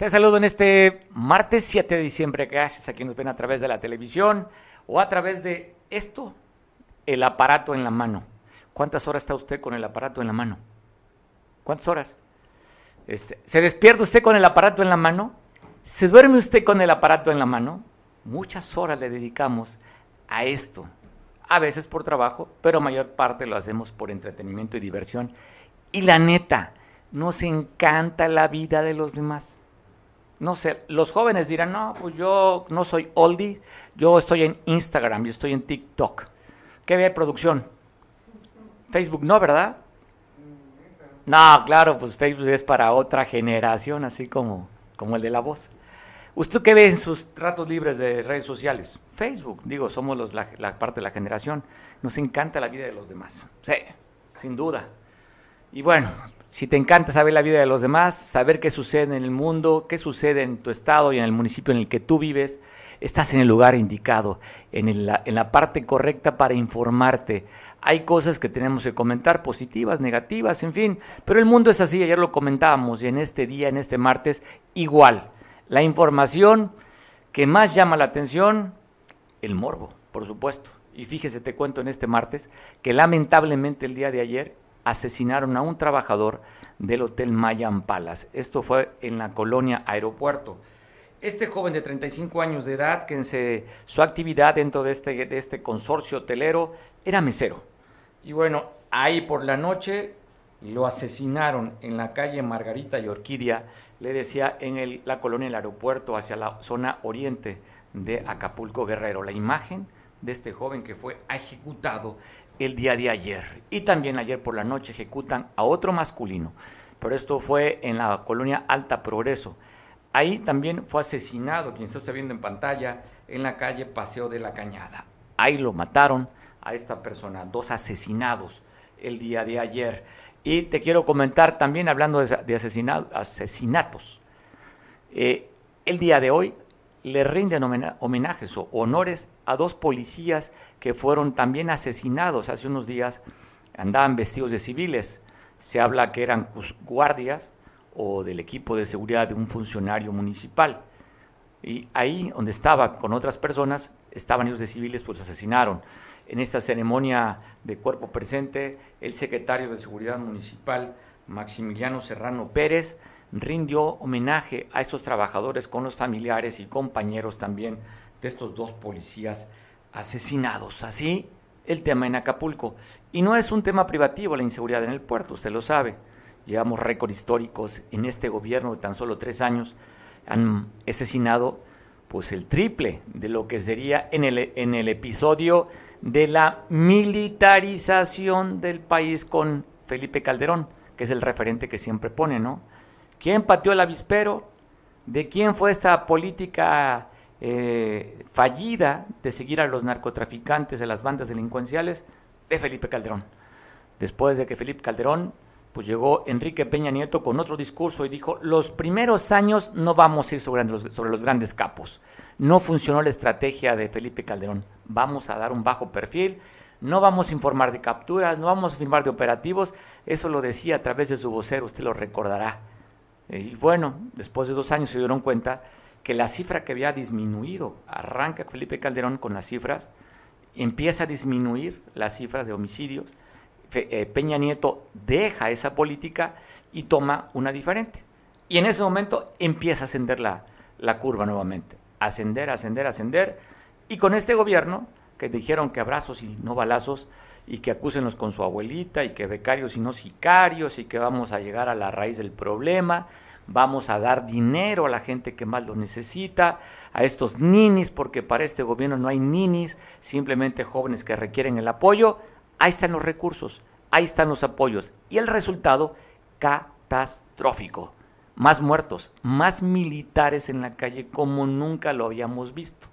Te saludo en este martes 7 de diciembre. Gracias a quien nos ven a través de la televisión o a través de esto, el aparato en la mano. ¿Cuántas horas está usted con el aparato en la mano? ¿Cuántas horas? Este, ¿Se despierta usted con el aparato en la mano? ¿Se duerme usted con el aparato en la mano? Muchas horas le dedicamos a esto. A veces por trabajo, pero mayor parte lo hacemos por entretenimiento y diversión. Y la neta, nos encanta la vida de los demás no sé, los jóvenes dirán, no, pues yo no soy oldie, yo estoy en Instagram, yo estoy en TikTok. ¿Qué ve producción? Facebook no, ¿verdad? No, claro, pues Facebook es para otra generación, así como, como el de la voz. ¿Usted qué ve en sus ratos libres de redes sociales? Facebook, digo, somos los, la, la parte de la generación. Nos encanta la vida de los demás. Sí, sin duda. Y bueno, si te encanta saber la vida de los demás, saber qué sucede en el mundo, qué sucede en tu estado y en el municipio en el que tú vives, estás en el lugar indicado, en, en la parte correcta para informarte. Hay cosas que tenemos que comentar, positivas, negativas, en fin, pero el mundo es así, ayer lo comentábamos y en este día, en este martes, igual. La información que más llama la atención, el morbo, por supuesto. Y fíjese, te cuento en este martes, que lamentablemente el día de ayer asesinaron a un trabajador del Hotel Mayan Palace. Esto fue en la colonia Aeropuerto. Este joven de 35 años de edad, que en su actividad dentro de este, de este consorcio hotelero era mesero. Y bueno, ahí por la noche lo asesinaron en la calle Margarita y Orquídea, le decía, en la colonia del aeropuerto hacia la zona oriente de Acapulco Guerrero. La imagen de este joven que fue ejecutado el día de ayer. Y también ayer por la noche ejecutan a otro masculino, pero esto fue en la colonia Alta Progreso. Ahí también fue asesinado, quien está usted viendo en pantalla, en la calle Paseo de la Cañada. Ahí lo mataron a esta persona, dos asesinados el día de ayer. Y te quiero comentar también, hablando de, asesinatos, eh, el día de hoy le rinden homenajes o honores a dos policías que fueron también asesinados hace unos días, andaban vestidos de civiles. Se habla que eran guardias o del equipo de seguridad de un funcionario municipal. Y ahí donde estaba con otras personas, estaban ellos de civiles, pues los asesinaron. En esta ceremonia de cuerpo presente, el secretario de Seguridad Municipal, Maximiliano Serrano Pérez, rindió homenaje a estos trabajadores con los familiares y compañeros también de estos dos policías asesinados. Así el tema en Acapulco. Y no es un tema privativo la inseguridad en el puerto, usted lo sabe. Llevamos récords históricos en este gobierno de tan solo tres años. Han asesinado pues el triple de lo que sería en el, en el episodio de la militarización del país con Felipe Calderón, que es el referente que siempre pone, ¿no? ¿Quién pateó el avispero? ¿De quién fue esta política eh, fallida de seguir a los narcotraficantes, a las bandas delincuenciales? De Felipe Calderón. Después de que Felipe Calderón, pues llegó Enrique Peña Nieto con otro discurso y dijo, los primeros años no vamos a ir sobre los, grandes capos. No funcionó la estrategia de Felipe Calderón. Vamos a dar un bajo perfil, no vamos a informar de capturas, no vamos a informar de operativos. Eso lo decía a través de su vocero, usted lo recordará. Y bueno, después de dos años se dieron cuenta que la cifra que había disminuido, arranca Felipe Calderón con las cifras, empieza a disminuir las cifras de homicidios, eh, Peña Nieto deja esa política y toma una diferente. Y en ese momento empieza a ascender la, la curva nuevamente, ascender, ascender, ascender, y con este gobierno, que dijeron que abrazos y no balazos, y que acúsenos con su abuelita y que becarios y no sicarios y que vamos a llegar a la raíz del problema, vamos a dar dinero a la gente que más lo necesita, a estos ninis, porque para este gobierno no hay ninis, simplemente jóvenes que requieren el apoyo, ahí están los recursos, ahí están los apoyos y el resultado catastrófico. Más muertos, más militares en la calle como nunca lo habíamos visto.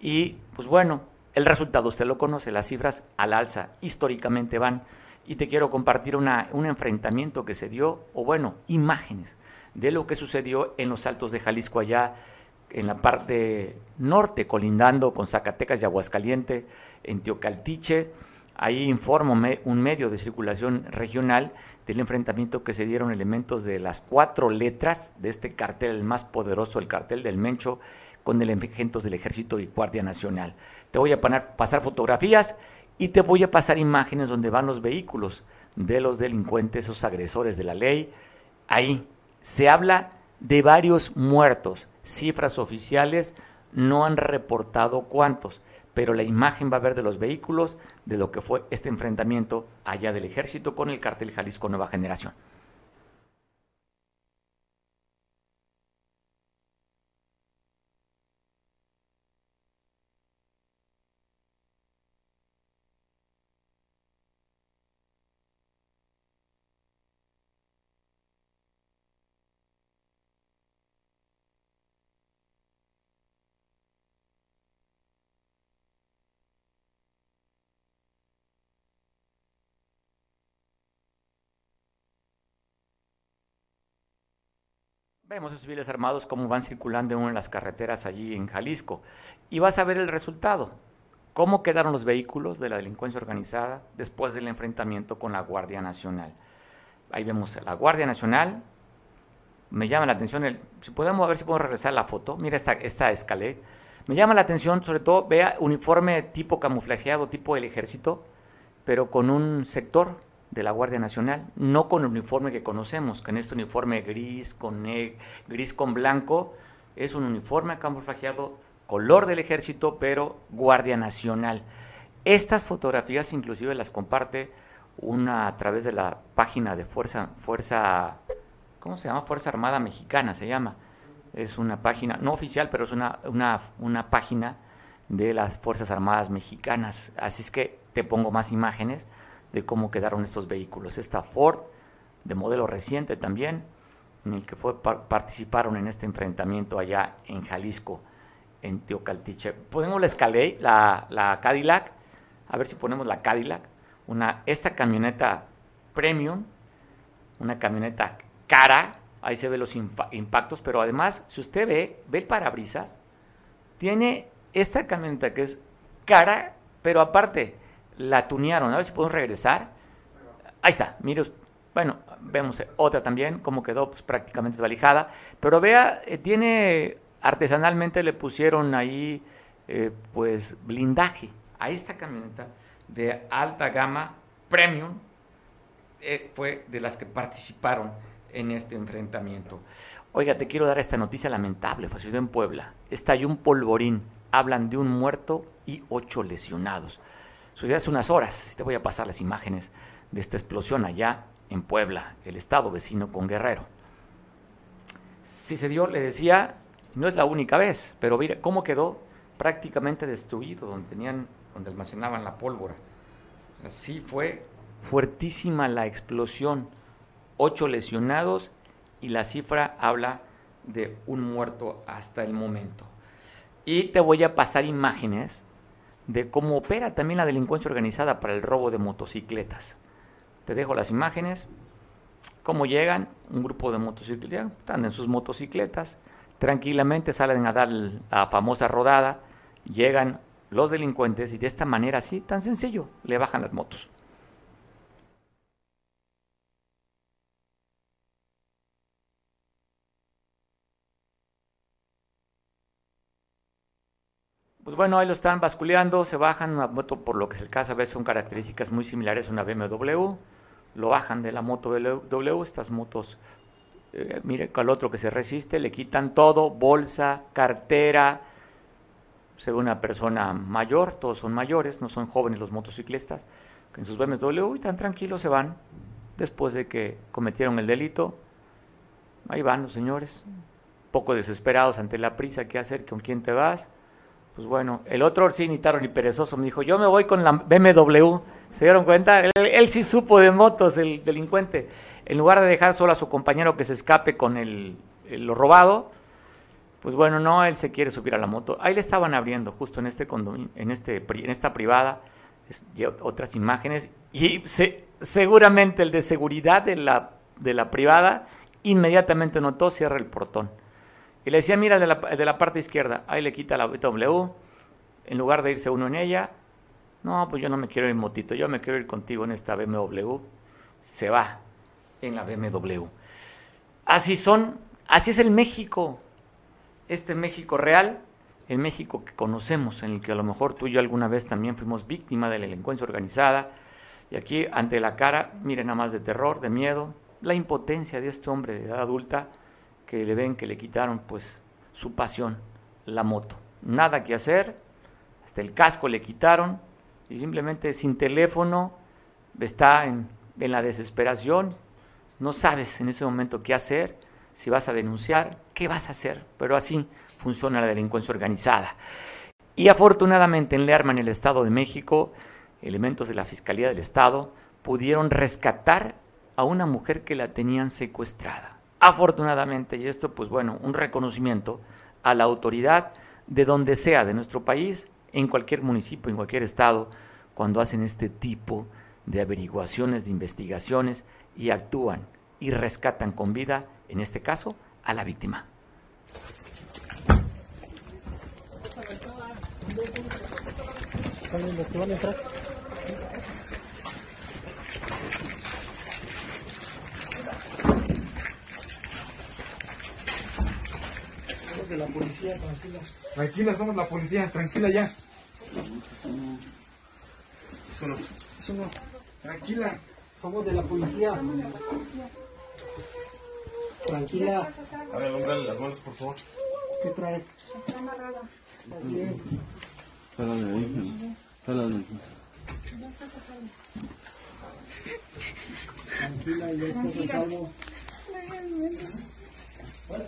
Y pues bueno, el resultado usted lo conoce, las cifras al alza históricamente van. Y te quiero compartir una, un enfrentamiento que se dio, o bueno, imágenes de lo que sucedió en los altos de Jalisco allá en la parte norte, colindando con Zacatecas y Aguascaliente, en Teocaltiche. Ahí informo un medio de circulación regional del enfrentamiento que se dieron elementos de las cuatro letras de este cartel, el más poderoso, el cartel del Mencho, con elementos del Ejército y Guardia Nacional. Te voy a pasar fotografías y te voy a pasar imágenes donde van los vehículos de los delincuentes, esos agresores de la ley. Ahí se habla de varios muertos, cifras oficiales no han reportado cuántos, pero la imagen va a ver de los vehículos de lo que fue este enfrentamiento allá del ejército con el cartel Jalisco Nueva Generación. Vemos a civiles armados cómo van circulando en las carreteras allí en Jalisco. Y vas a ver el resultado. Cómo quedaron los vehículos de la delincuencia organizada después del enfrentamiento con la Guardia Nacional. Ahí vemos a la Guardia Nacional. Me llama la atención, el, si podemos ver si podemos regresar la foto. Mira esta, esta escalera. Me llama la atención, sobre todo, vea uniforme tipo camuflajeado, tipo del ejército, pero con un sector de la Guardia Nacional, no con el uniforme que conocemos, que en este uniforme gris con gris con blanco es un uniforme camuflajeado color del ejército, pero Guardia Nacional. Estas fotografías inclusive las comparte una a través de la página de Fuerza Fuerza ¿cómo se llama? Fuerza Armada Mexicana se llama. Es una página no oficial, pero es una, una, una página de las Fuerzas Armadas Mexicanas. Así es que te pongo más imágenes de cómo quedaron estos vehículos. Esta Ford, de modelo reciente también, en el que fue, participaron en este enfrentamiento allá en Jalisco, en Teocaltiche. Ponemos la Escalade, la, la Cadillac, a ver si ponemos la Cadillac, una, esta camioneta premium, una camioneta cara, ahí se ve los impactos, pero además, si usted ve, ve el parabrisas, tiene esta camioneta que es cara, pero aparte, la tunearon. A ver si podemos regresar. Ahí está, mire, bueno, vemos otra también, cómo quedó pues, prácticamente desvalijada. Pero vea, eh, tiene, artesanalmente le pusieron ahí, eh, pues, blindaje a esta camioneta de alta gama, premium, eh, fue de las que participaron en este enfrentamiento. Oiga, te quiero dar esta noticia lamentable, fue en Puebla. Estalló un polvorín, hablan de un muerto y ocho lesionados. Sucedió hace unas horas, te voy a pasar las imágenes de esta explosión allá en Puebla, el estado vecino con Guerrero. Si se dio, le decía, no es la única vez, pero mire cómo quedó prácticamente destruido donde tenían, donde almacenaban la pólvora. Así fue fuertísima la explosión, ocho lesionados y la cifra habla de un muerto hasta el momento. Y te voy a pasar imágenes de cómo opera también la delincuencia organizada para el robo de motocicletas. Te dejo las imágenes, cómo llegan un grupo de motocicletas, están en sus motocicletas, tranquilamente salen a dar la famosa rodada, llegan los delincuentes y de esta manera así, tan sencillo, le bajan las motos. Pues bueno, ahí lo están basculeando, se bajan una moto, por lo que se caso, a veces son características muy similares a una BMW, lo bajan de la moto BMW, estas motos, eh, mire, al otro que se resiste, le quitan todo, bolsa, cartera, se ve una persona mayor, todos son mayores, no son jóvenes los motociclistas, en sus BMW y tan tranquilos se van, después de que cometieron el delito, ahí van los señores, poco desesperados ante la prisa que hacer, con quién te vas, pues bueno, el otro sí, ni taro ni perezoso, me dijo, yo me voy con la BMW. ¿Se dieron cuenta? Él, sí supo de motos, el delincuente. En lugar de dejar solo a su compañero que se escape con el, lo robado, pues bueno, no, él se quiere subir a la moto. Ahí le estaban abriendo, justo en este condominio, en, este, en esta privada, otras imágenes, y seguramente el de seguridad de la, de la privada inmediatamente notó, cierra el portón y le decía, mira, de la, de la parte izquierda, ahí le quita la W, en lugar de irse uno en ella, No, pues yo no me quiero ir motito, yo me quiero ir contigo en esta BMW. Se va en la BMW. Así son, así es el México. Este México real, el México que conocemos, en el que a lo mejor tú y yo alguna vez también fuimos víctima de la delincuencia organizada. Y aquí, ante la cara, miren nada más de terror, de miedo, la impotencia de este hombre de edad adulta que le ven que le quitaron pues su pasión, la moto. Nada que hacer, hasta el casco le quitaron y simplemente sin teléfono está en, en la desesperación, no sabes en ese momento qué hacer, si vas a denunciar, qué vas a hacer, pero así funciona la delincuencia organizada. Y afortunadamente en Lerma, en el Estado de México, elementos de la Fiscalía del Estado pudieron rescatar a una mujer que la tenían secuestrada. Afortunadamente, y esto pues bueno, un reconocimiento a la autoridad de donde sea de nuestro país, en cualquier municipio, en cualquier estado, cuando hacen este tipo de averiguaciones, de investigaciones y actúan y rescatan con vida, en este caso, a la víctima. De la policía, tranquila. Tranquila, somos la policía, tranquila ya. Eso no. Eso no. Tranquila, somos de la policía. Tranquila. A ver, hombre, las manos, por favor. ¿Qué trae? Está amarrada. Está bien. Jálale ahí, jálale. Tranquila, ya salvo. Pues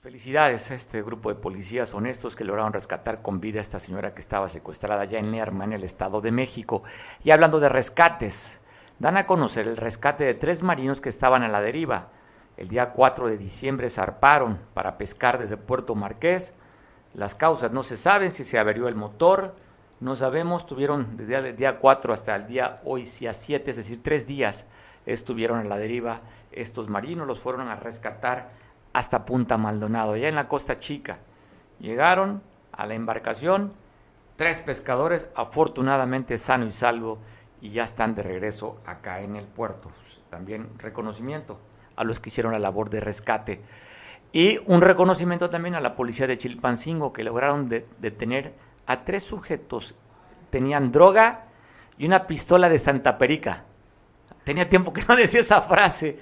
felicidades a este grupo de policías honestos que lograron rescatar con vida a esta señora que estaba secuestrada ya en Lerma, en el Estado de México. Y hablando de rescates, dan a conocer el rescate de tres marinos que estaban a la deriva. El día 4 de diciembre zarparon para pescar desde Puerto Marqués. Las causas no se saben si se averió el motor, no sabemos, tuvieron desde el día 4 hasta el día hoy, a 7, es decir, tres días estuvieron a la deriva estos marinos, los fueron a rescatar hasta Punta Maldonado, allá en la Costa Chica. Llegaron a la embarcación, tres pescadores, afortunadamente sano y salvo, y ya están de regreso acá en el puerto. También reconocimiento a los que hicieron la labor de rescate. Y un reconocimiento también a la policía de Chilpancingo, que lograron detener a tres sujetos. Tenían droga y una pistola de Santa Perica. Tenía tiempo que no decía esa frase.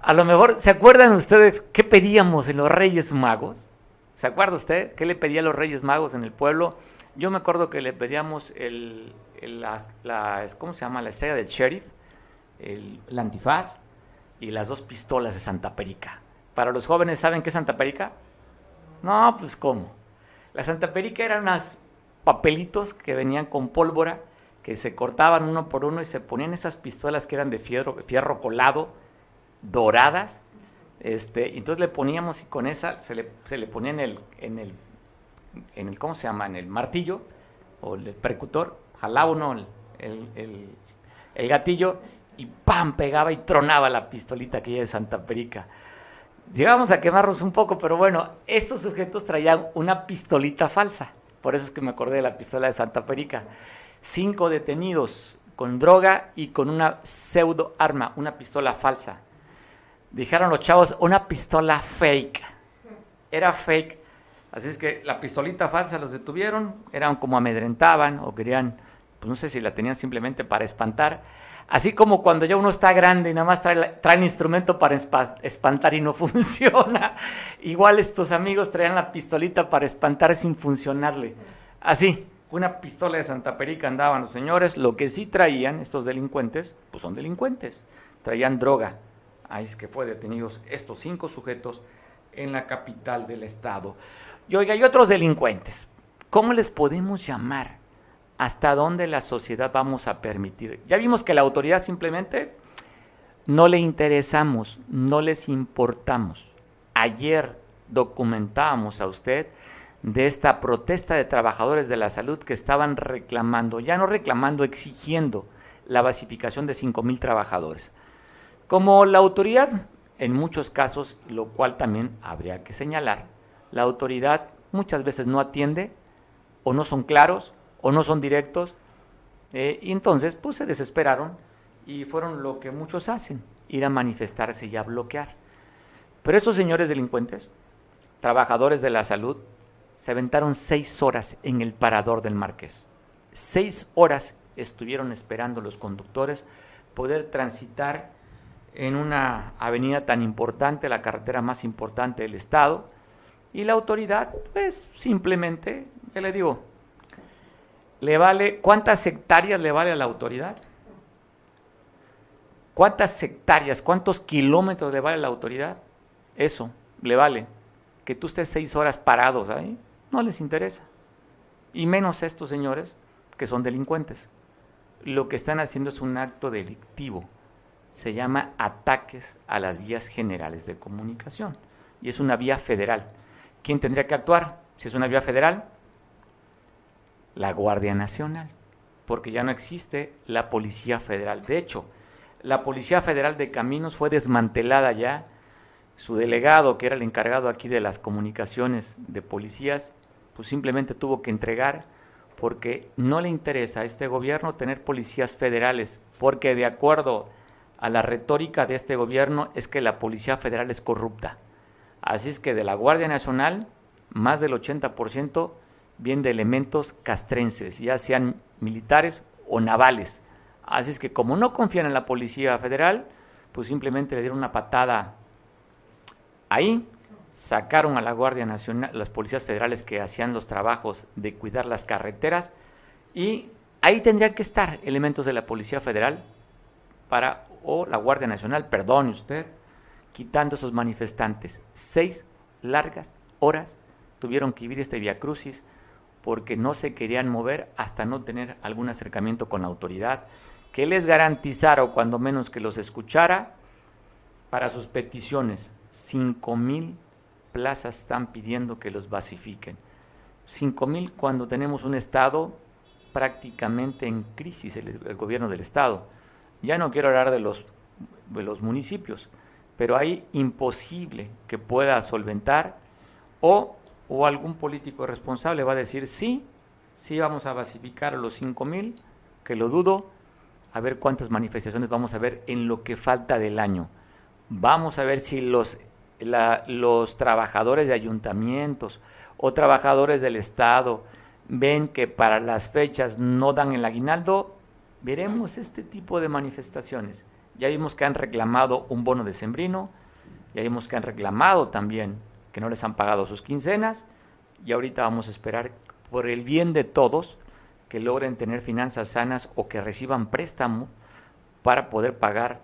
A lo mejor, ¿se acuerdan ustedes qué pedíamos en los Reyes Magos? ¿Se acuerda usted qué le pedía a los Reyes Magos en el pueblo? Yo me acuerdo que le pedíamos el, la, ¿cómo se llama? La estrella del sheriff, el, antifaz y las dos pistolas de Santa Perica. Para los jóvenes, ¿saben qué es Santa Perica? No, pues cómo. La Santa Perica eran unos papelitos que venían con pólvora, que se cortaban uno por uno y se ponían esas pistolas que eran de fierro, fierro colado, doradas. Este, entonces le poníamos y con esa se le, se le ponía en el, en el, en el, ¿cómo se llama? En el martillo o el percutor jalaba uno el, gatillo y ¡pam! pegaba y tronaba la pistolita aquella de Santa Perica. Llegamos a quemarnos un poco, pero bueno, estos sujetos traían una pistolita falsa. Por eso es que me acordé de la pistola de Santa Perica. Cinco detenidos con droga y con una pseudo arma, una pistola falsa. Dijeron los chavos, una pistola fake. Era fake. Así es que la pistolita falsa los detuvieron, eran como amedrentaban o querían pues no sé si la tenían simplemente para espantar. Así como cuando ya uno está grande y nada más trae, trae instrumento para espantar y no funciona. Igual estos amigos traían la pistolita para espantar sin funcionarle. Así, una pistola de Santa Perica andaban los señores. Lo que sí traían estos delincuentes, pues son delincuentes. Traían droga. Ahí es que fue detenidos estos cinco sujetos en la capital del estado. Y oiga, hay otros delincuentes. ¿Cómo les podemos llamar? hasta dónde la sociedad vamos a permitir. Ya vimos que la autoridad simplemente no le interesamos, no les importamos. Ayer documentábamos a usted de esta protesta de trabajadores de la salud que estaban reclamando, ya no reclamando, exigiendo la basificación de 5.000 trabajadores. Como la autoridad, en muchos casos, lo cual también habría que señalar, la autoridad muchas veces no atiende o no son claros o no son directos eh, y entonces pues se desesperaron y fueron lo que muchos hacen, ir a manifestarse y a bloquear. Pero estos señores delincuentes, trabajadores de la salud, se aventaron seis horas en el parador del Marqués. Seis horas estuvieron esperando los conductores poder transitar en una avenida tan importante, la carretera más importante del estado, y la autoridad, pues simplemente, ¿qué le digo? ¿Le vale cuántas hectáreas le vale a la autoridad? ¿Cuántas hectáreas, cuántos kilómetros le vale a la autoridad? Eso le vale. Que tú estés seis horas parados ahí, no les interesa. Y menos estos señores que son delincuentes. Lo que están haciendo es un acto delictivo. Se llama ataques a las vías generales de comunicación. Y es una vía federal. ¿Quién tendría que actuar? Si es una vía federal, la Guardia Nacional. Porque ya no existe la Policía Federal. De hecho, la Policía Federal de Caminos fue desmantelada ya. Su delegado, que era el encargado aquí de las comunicaciones de policías, pues simplemente tuvo que entregar porque no le interesa a este gobierno tener policías federales, porque de acuerdo a la retórica de este gobierno es que la Policía Federal es corrupta. Así es que de la Guardia Nacional, más del 80% viene de elementos castrenses, ya sean militares o navales. Así es que como no confían en la Policía Federal, pues simplemente le dieron una patada ahí, sacaron a la Guardia Nacional, las policías federales que hacían los trabajos de cuidar las carreteras, y ahí tendrían que estar elementos de la Policía Federal para, o la Guardia Nacional, perdone usted, quitando esos manifestantes. Seis largas horas tuvieron que vivir este Via Crucis porque no se querían mover hasta no tener algún acercamiento con la autoridad que les garantizara o cuando menos que los escuchara para sus peticiones. Cinco mil plazas están pidiendo que los basifiquen. Cinco mil cuando tenemos un Estado prácticamente en crisis, el, gobierno del Estado. Ya no quiero hablar de los, de los municipios, pero hay imposible que pueda solventar o, o algún político responsable va a decir sí, sí vamos a basificar a los cinco mil, que lo dudo, a ver cuántas manifestaciones vamos a ver en lo que falta del año. Vamos a ver si los, los trabajadores de ayuntamientos o trabajadores del Estado ven que para las fechas no dan el aguinaldo, veremos este tipo de manifestaciones. Ya vimos que han reclamado un bono de sembrino, ya vimos que han reclamado también que no les han pagado sus quincenas, y ahorita vamos a esperar por el bien de todos que logren tener finanzas sanas o que reciban préstamo para poder pagar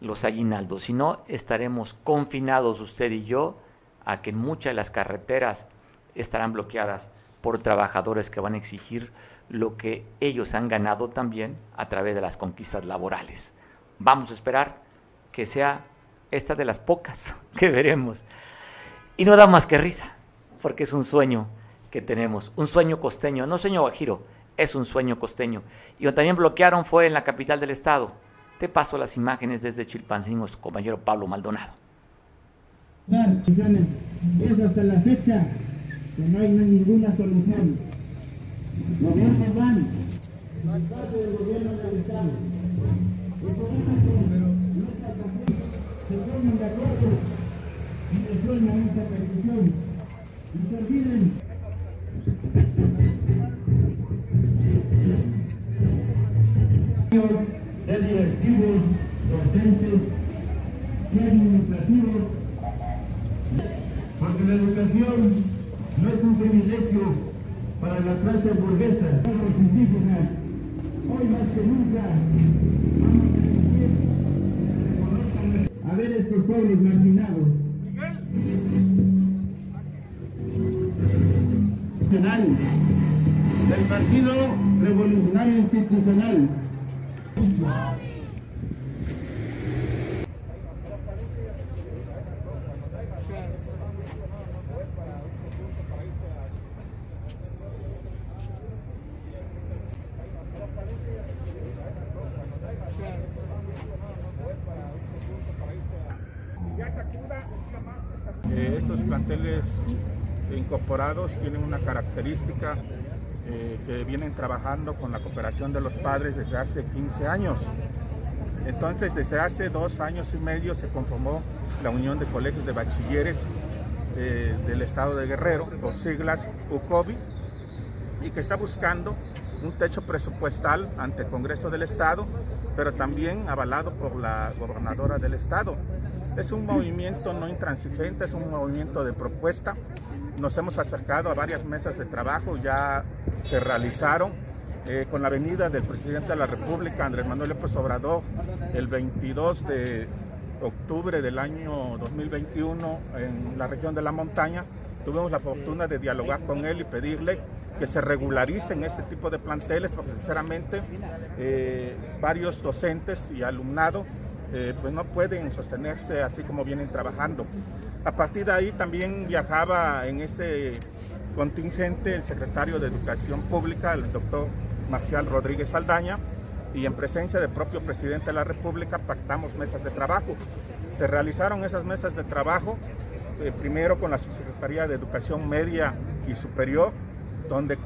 los aguinaldos. Si no, estaremos confinados usted y yo a que muchas de las carreteras estarán bloqueadas por trabajadores que van a exigir lo que ellos han ganado también a través de las conquistas laborales. Vamos a esperar que sea esta de las pocas que veremos. Y no da más que risa, porque es un sueño que tenemos, un sueño costeño, no sueño guajiro, es un sueño costeño. Y lo también bloquearon fue en la capital del estado. Te paso las imágenes desde Chilpancingo, compañero Pablo Maldonado. Es hasta la fecha que no hay ninguna solución. Gobiernos van, van parte del gobierno del Estado. Por eso nuestra pasión se ponen de acuerdo y resuelvan esta petición. Y se olviden de directivos, docentes y administrativos, porque la educación no es un privilegio para la clase burguesa, para los indígenas. Hoy más que nunca vamos a reconozcan a ver estos pueblos marginados. del Partido Revolucionario Institucional planteles tienen una característica eh, que vienen trabajando con la cooperación de los padres desde hace 15 años. Entonces, desde hace dos años y medio se conformó la Unión de Colegios de Bachilleres eh, del Estado de Guerrero, por siglas UCOBI, y que está buscando un techo presupuestal ante el Congreso del Estado, pero también avalado por la gobernadora del Estado. Es un movimiento no intransigente, es un movimiento de propuesta. Nos hemos acercado a varias mesas de trabajo, ya se realizaron eh, con la venida del presidente de la República, Andrés Manuel López Obrador, el 22 de octubre del año 2021 en la región de la montaña. Tuvimos la fortuna de dialogar con él y pedirle que se regularicen este tipo de planteles, porque sinceramente eh, varios docentes y alumnado eh, pues no pueden sostenerse así como vienen trabajando. A partir de ahí también viajaba en ese contingente el secretario de Educación Pública, el doctor Marcial Rodríguez Saldaña, y en presencia del propio presidente de la República pactamos mesas de trabajo. Se realizaron esas mesas de trabajo eh, primero con la Subsecretaría de Educación Media y Superior, donde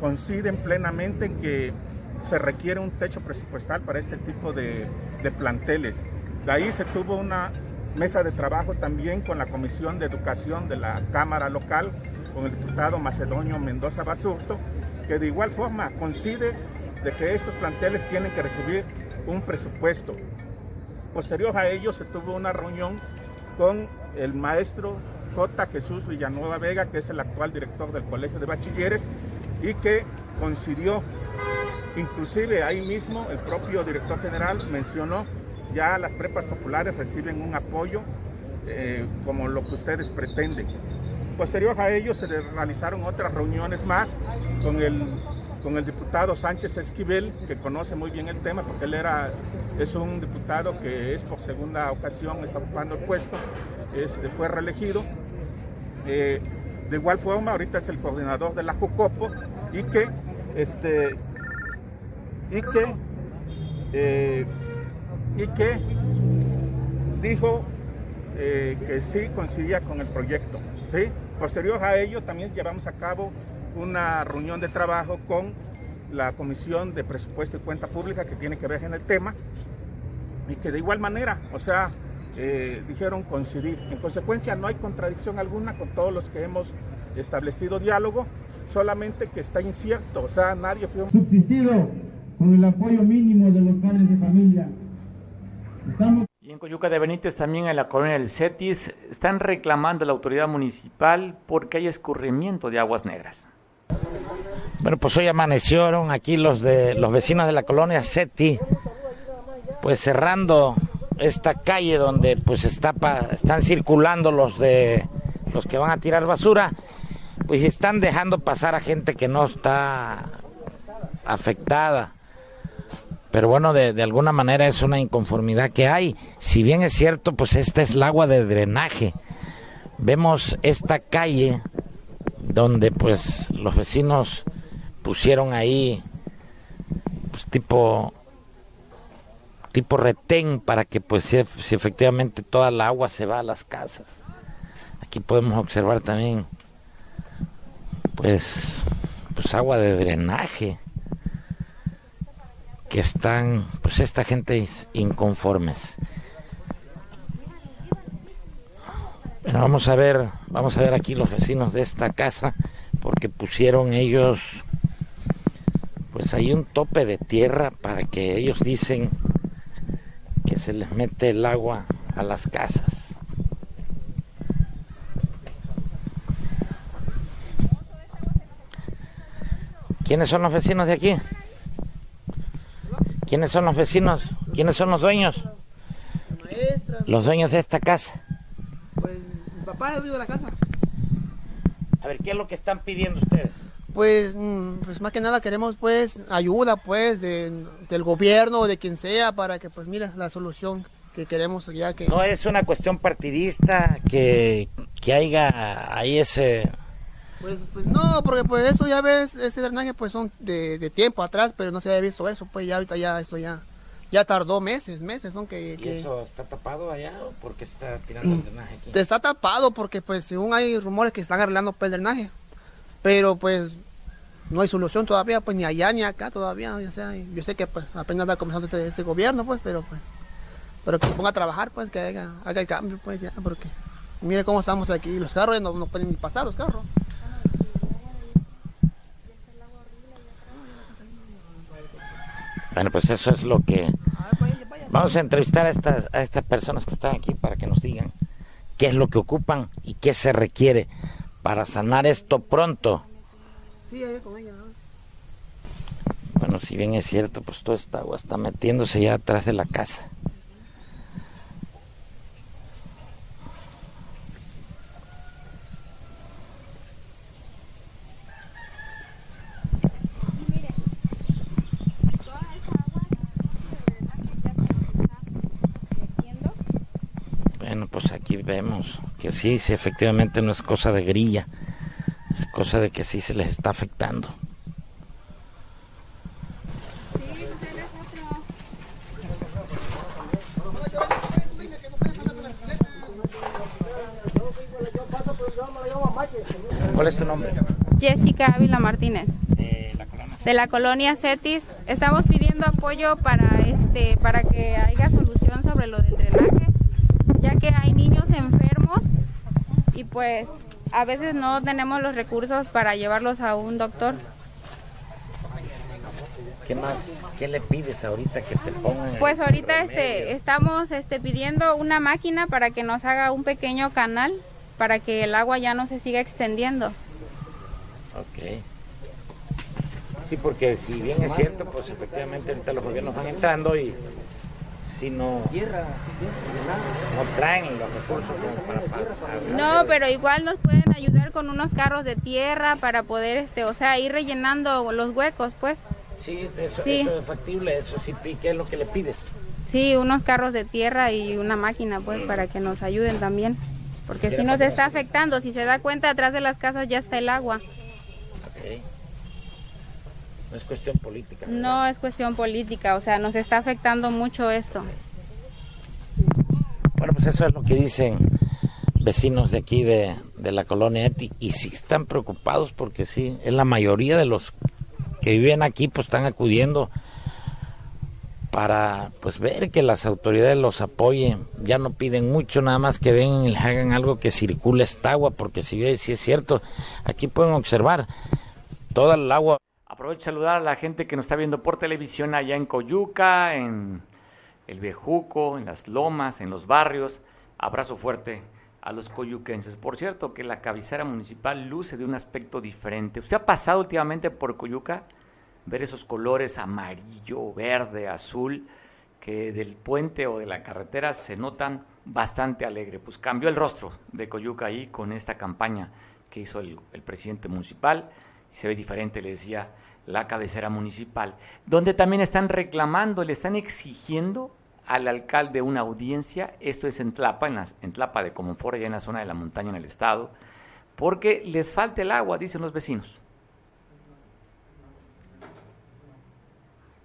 coinciden plenamente que se requiere un techo presupuestal para este tipo de, de planteles. De ahí se tuvo una mesa de trabajo también con la Comisión de Educación de la Cámara Local, con el diputado Macedonio Mendoza Basurto, que de igual forma coincide de que estos planteles tienen que recibir un presupuesto. Posterior a ello se tuvo una reunión con el maestro J. Jesús Villanueva Vega, que es el actual director del Colegio de Bachilleres, y que coincidió, inclusive ahí mismo el propio director general mencionó, ya las prepas populares reciben un apoyo eh, como lo que ustedes pretenden. Posterior a ello se realizaron otras reuniones más con el con el diputado Sánchez Esquivel, que conoce muy bien el tema, porque él era, es un diputado que es por segunda ocasión, está ocupando el puesto, fue reelegido. Eh, de igual forma, ahorita es el coordinador de la JUCOPO y que, este, y que, eh, y que dijo eh, que sí coincidía con el proyecto. ¿sí? Posterior a ello, también llevamos a cabo una reunión de trabajo con la Comisión de Presupuesto y Cuenta Pública que tiene que ver en el tema y que de igual manera, o sea, eh, dijeron coincidir. En consecuencia, no hay contradicción alguna con todos los que hemos establecido diálogo, solamente que está incierto, o sea, nadie fue... Subsistido con el apoyo mínimo de los padres de familia. Y en Coyuca de Benítez, también en la colonia del Cetis, están reclamando a la autoridad municipal porque hay escurrimiento de aguas negras. Bueno, pues hoy amanecieron aquí los de los vecinos de la colonia Seti, pues cerrando esta calle donde pues está están circulando los de los que van a tirar basura, pues están dejando pasar a gente que no está afectada. Pero bueno, de, de alguna manera es una inconformidad que hay. Si bien es cierto, pues esta es el agua de drenaje. Vemos esta calle donde pues los vecinos pusieron ahí pues, tipo tipo retén para que pues si, efectivamente toda la agua se va a las casas. Aquí podemos observar también pues pues agua de drenaje que están pues esta gente inconformes. Bueno, vamos a ver, vamos a ver aquí los vecinos de esta casa, porque pusieron ellos, pues hay un tope de tierra para que ellos dicen que se les mete el agua a las casas. ¿Quiénes son los vecinos de aquí? ¿Quiénes son los vecinos? ¿Quiénes son los dueños? Los dueños de esta casa papá es de la casa. A ver, ¿qué es lo que están pidiendo ustedes? Pues, mm, pues más que nada queremos pues ayuda pues del gobierno o de quien sea para que pues mira la solución que queremos ya que... No es una cuestión partidista que, que haya ahí ese... Pues, pues no, porque pues eso ya ves, ese drenaje pues son de, de tiempo atrás, pero no se había visto eso, pues ya ahorita ya eso ya ya tardó meses, meses, son que, ¿Y eso está tapado allá o porque está tirando el drenaje aquí? Está tapado porque pues según hay rumores que están arreglando el drenaje, pero pues no hay solución todavía, pues ni allá ni acá todavía, o sea, yo sé que pues apenas está comenzando este, este, gobierno, pues, pero pues, pero que se ponga a trabajar, pues, que haga, haga el cambio, pues ya, porque mire cómo estamos aquí, los carros no, no pueden ni pasar los carros. Bueno, pues eso es lo que... Vamos a entrevistar a estas, a estas personas que están aquí para que nos digan qué es lo que ocupan y qué se requiere para sanar esto pronto. Sí, con ella. Bueno, si bien es cierto, pues toda esta agua está metiéndose ya atrás de la casa. Pues aquí vemos que sí, sí, efectivamente no es cosa de grilla, es cosa de que sí se les está afectando. ¿Cuál es tu nombre? Jessica Ávila Martínez. De la colonia. Cetis. Estamos pidiendo apoyo para este para que haya solución sobre lo del drenaje que hay niños enfermos y pues a veces no tenemos los recursos para llevarlos a un doctor. ¿Qué más? ¿Qué le pides ahorita que te pongan? Pues ahorita este, estamos este, pidiendo una máquina para que nos haga un pequeño canal para que el agua ya no se siga extendiendo. Ok. Sí, porque si bien es cierto, pues efectivamente ahorita los gobiernos van entrando y no, traen los recursos No, pero igual nos pueden ayudar con unos carros de tierra para poder, este, o sea, ir rellenando los huecos, pues. Sí, eso, es factible, eso sí, ¿qué es lo que le pides? Sí, unos carros de tierra y una máquina, pues, para que nos ayuden también. Porque si nos está afectando, si se da cuenta, atrás de las casas ya está el agua. No es cuestión política. No es cuestión política, o sea, nos está afectando mucho esto. Bueno, pues eso es lo que dicen vecinos de aquí de, la colonia Eti y sí están preocupados porque sí, es la mayoría de los que viven aquí pues están acudiendo para pues ver que las autoridades los apoyen. Ya no piden mucho, nada más que vengan y hagan algo que circule esta agua, porque si, si es cierto, aquí pueden observar toda el agua Aprovecho saludar a la gente que nos está viendo por televisión allá en Coyuca, en el Bejuco, en las Lomas, en los barrios. Abrazo fuerte a los coyuquenses. Por cierto, que la cabecera municipal luce de un aspecto diferente. ¿Usted ha pasado últimamente por Coyuca? Ver esos colores amarillo, verde, azul, que del puente o de la carretera se notan bastante alegre. Pues cambió el rostro de Coyuca ahí con esta campaña que hizo el presidente municipal. Se ve diferente, le decía la cabecera municipal, donde también están reclamando, le están exigiendo al alcalde una audiencia, esto es en Tlapa, en, en Tlapa de Comonfort, allá en la zona de la montaña en el estado, porque les falta el agua, dicen los vecinos.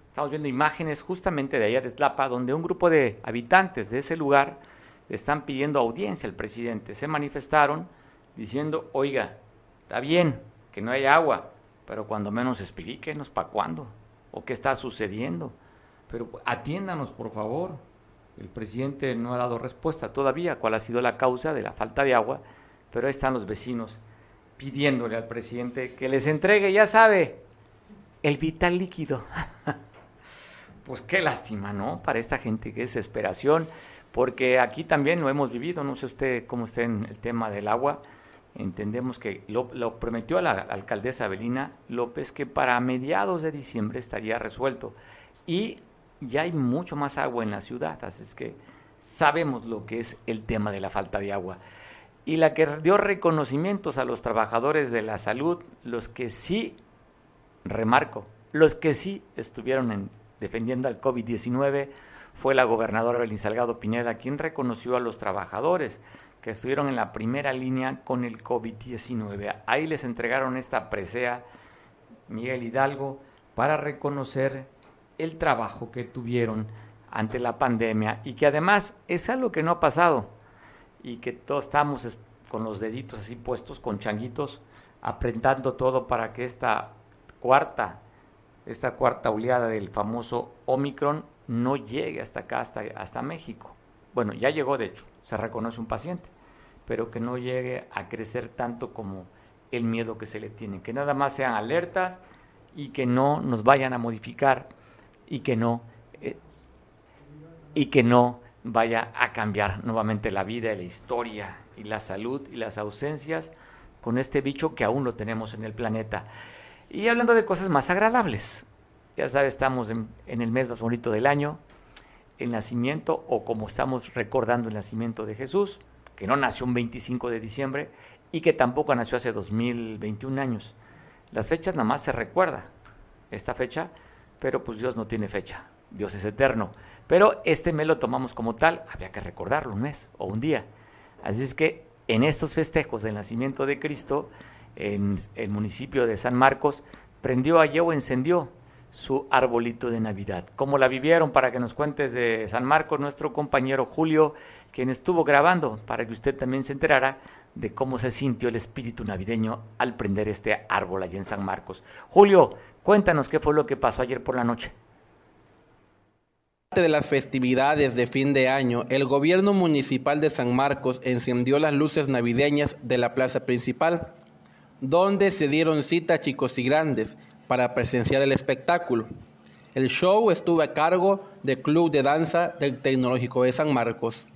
Estamos viendo imágenes justamente de allá de Tlapa, donde un grupo de habitantes de ese lugar están pidiendo audiencia al presidente. Se manifestaron diciendo, oiga, está bien que no haya agua, pero cuando menos explíquenos para cuándo o qué está sucediendo. Pero atiéndanos, por favor. El presidente no ha dado respuesta todavía cuál ha sido la causa de la falta de agua, pero ahí están los vecinos pidiéndole al presidente que les entregue, ya sabe, el vital líquido. pues qué lástima, ¿no? Para esta gente, qué desesperación, porque aquí también lo hemos vivido, no sé usted cómo está en el tema del agua, entendemos que lo, prometió a la alcaldesa Abelina López que para mediados de diciembre estaría resuelto. Y ya hay mucho más agua en la ciudad, así es que sabemos lo que es el tema de la falta de agua. Y la que dio reconocimientos a los trabajadores de la salud, los que sí, remarco, los que sí estuvieron defendiendo al COVID-19, fue la gobernadora Belín Salgado Piñeda, quien reconoció a los trabajadores estuvieron en la primera línea con el COVID-19. Ahí les entregaron esta presea Miguel Hidalgo para reconocer el trabajo que tuvieron ante la pandemia y que además es algo que no ha pasado y que todos estamos con los deditos así puestos, con changuitos, apretando todo para que esta cuarta, esta cuarta oleada del famoso Omicron no llegue hasta acá, hasta, hasta México. Bueno, ya llegó de hecho, se reconoce un paciente, pero que no llegue a crecer tanto como el miedo que se le tiene, que nada más sean alertas y que no nos vayan a modificar y que no eh, y que no vaya a cambiar nuevamente la vida y la historia y la salud y las ausencias con este bicho que aún lo tenemos en el planeta. Y hablando de cosas más agradables, ya sabes, estamos en, en el mes más bonito del año, el nacimiento o como estamos recordando el nacimiento de Jesús, que no nació un 25 de diciembre y que tampoco nació hace 2021 años. Las fechas nada más se recuerda esta fecha, pero pues Dios no tiene fecha, Dios es eterno. Pero este mes lo tomamos como tal, había que recordarlo un mes o un día. Así es que en estos festejos del nacimiento de Cristo, en el municipio de San Marcos, prendió allí o encendió su arbolito de Navidad. ¿Cómo la vivieron? Para que nos cuentes de San Marcos, nuestro compañero Julio, quien estuvo grabando, para que usted también se enterara de cómo se sintió el espíritu navideño al prender este árbol allí en San Marcos. Julio, cuéntanos qué fue lo que pasó ayer por la noche de las festividades de fin de año, el gobierno municipal de San Marcos encendió las luces navideñas de la plaza principal, donde se dieron cita chicos y grandes para presenciar el espectáculo. El show estuvo a cargo del Club de Danza del Tecnológico de San Marcos.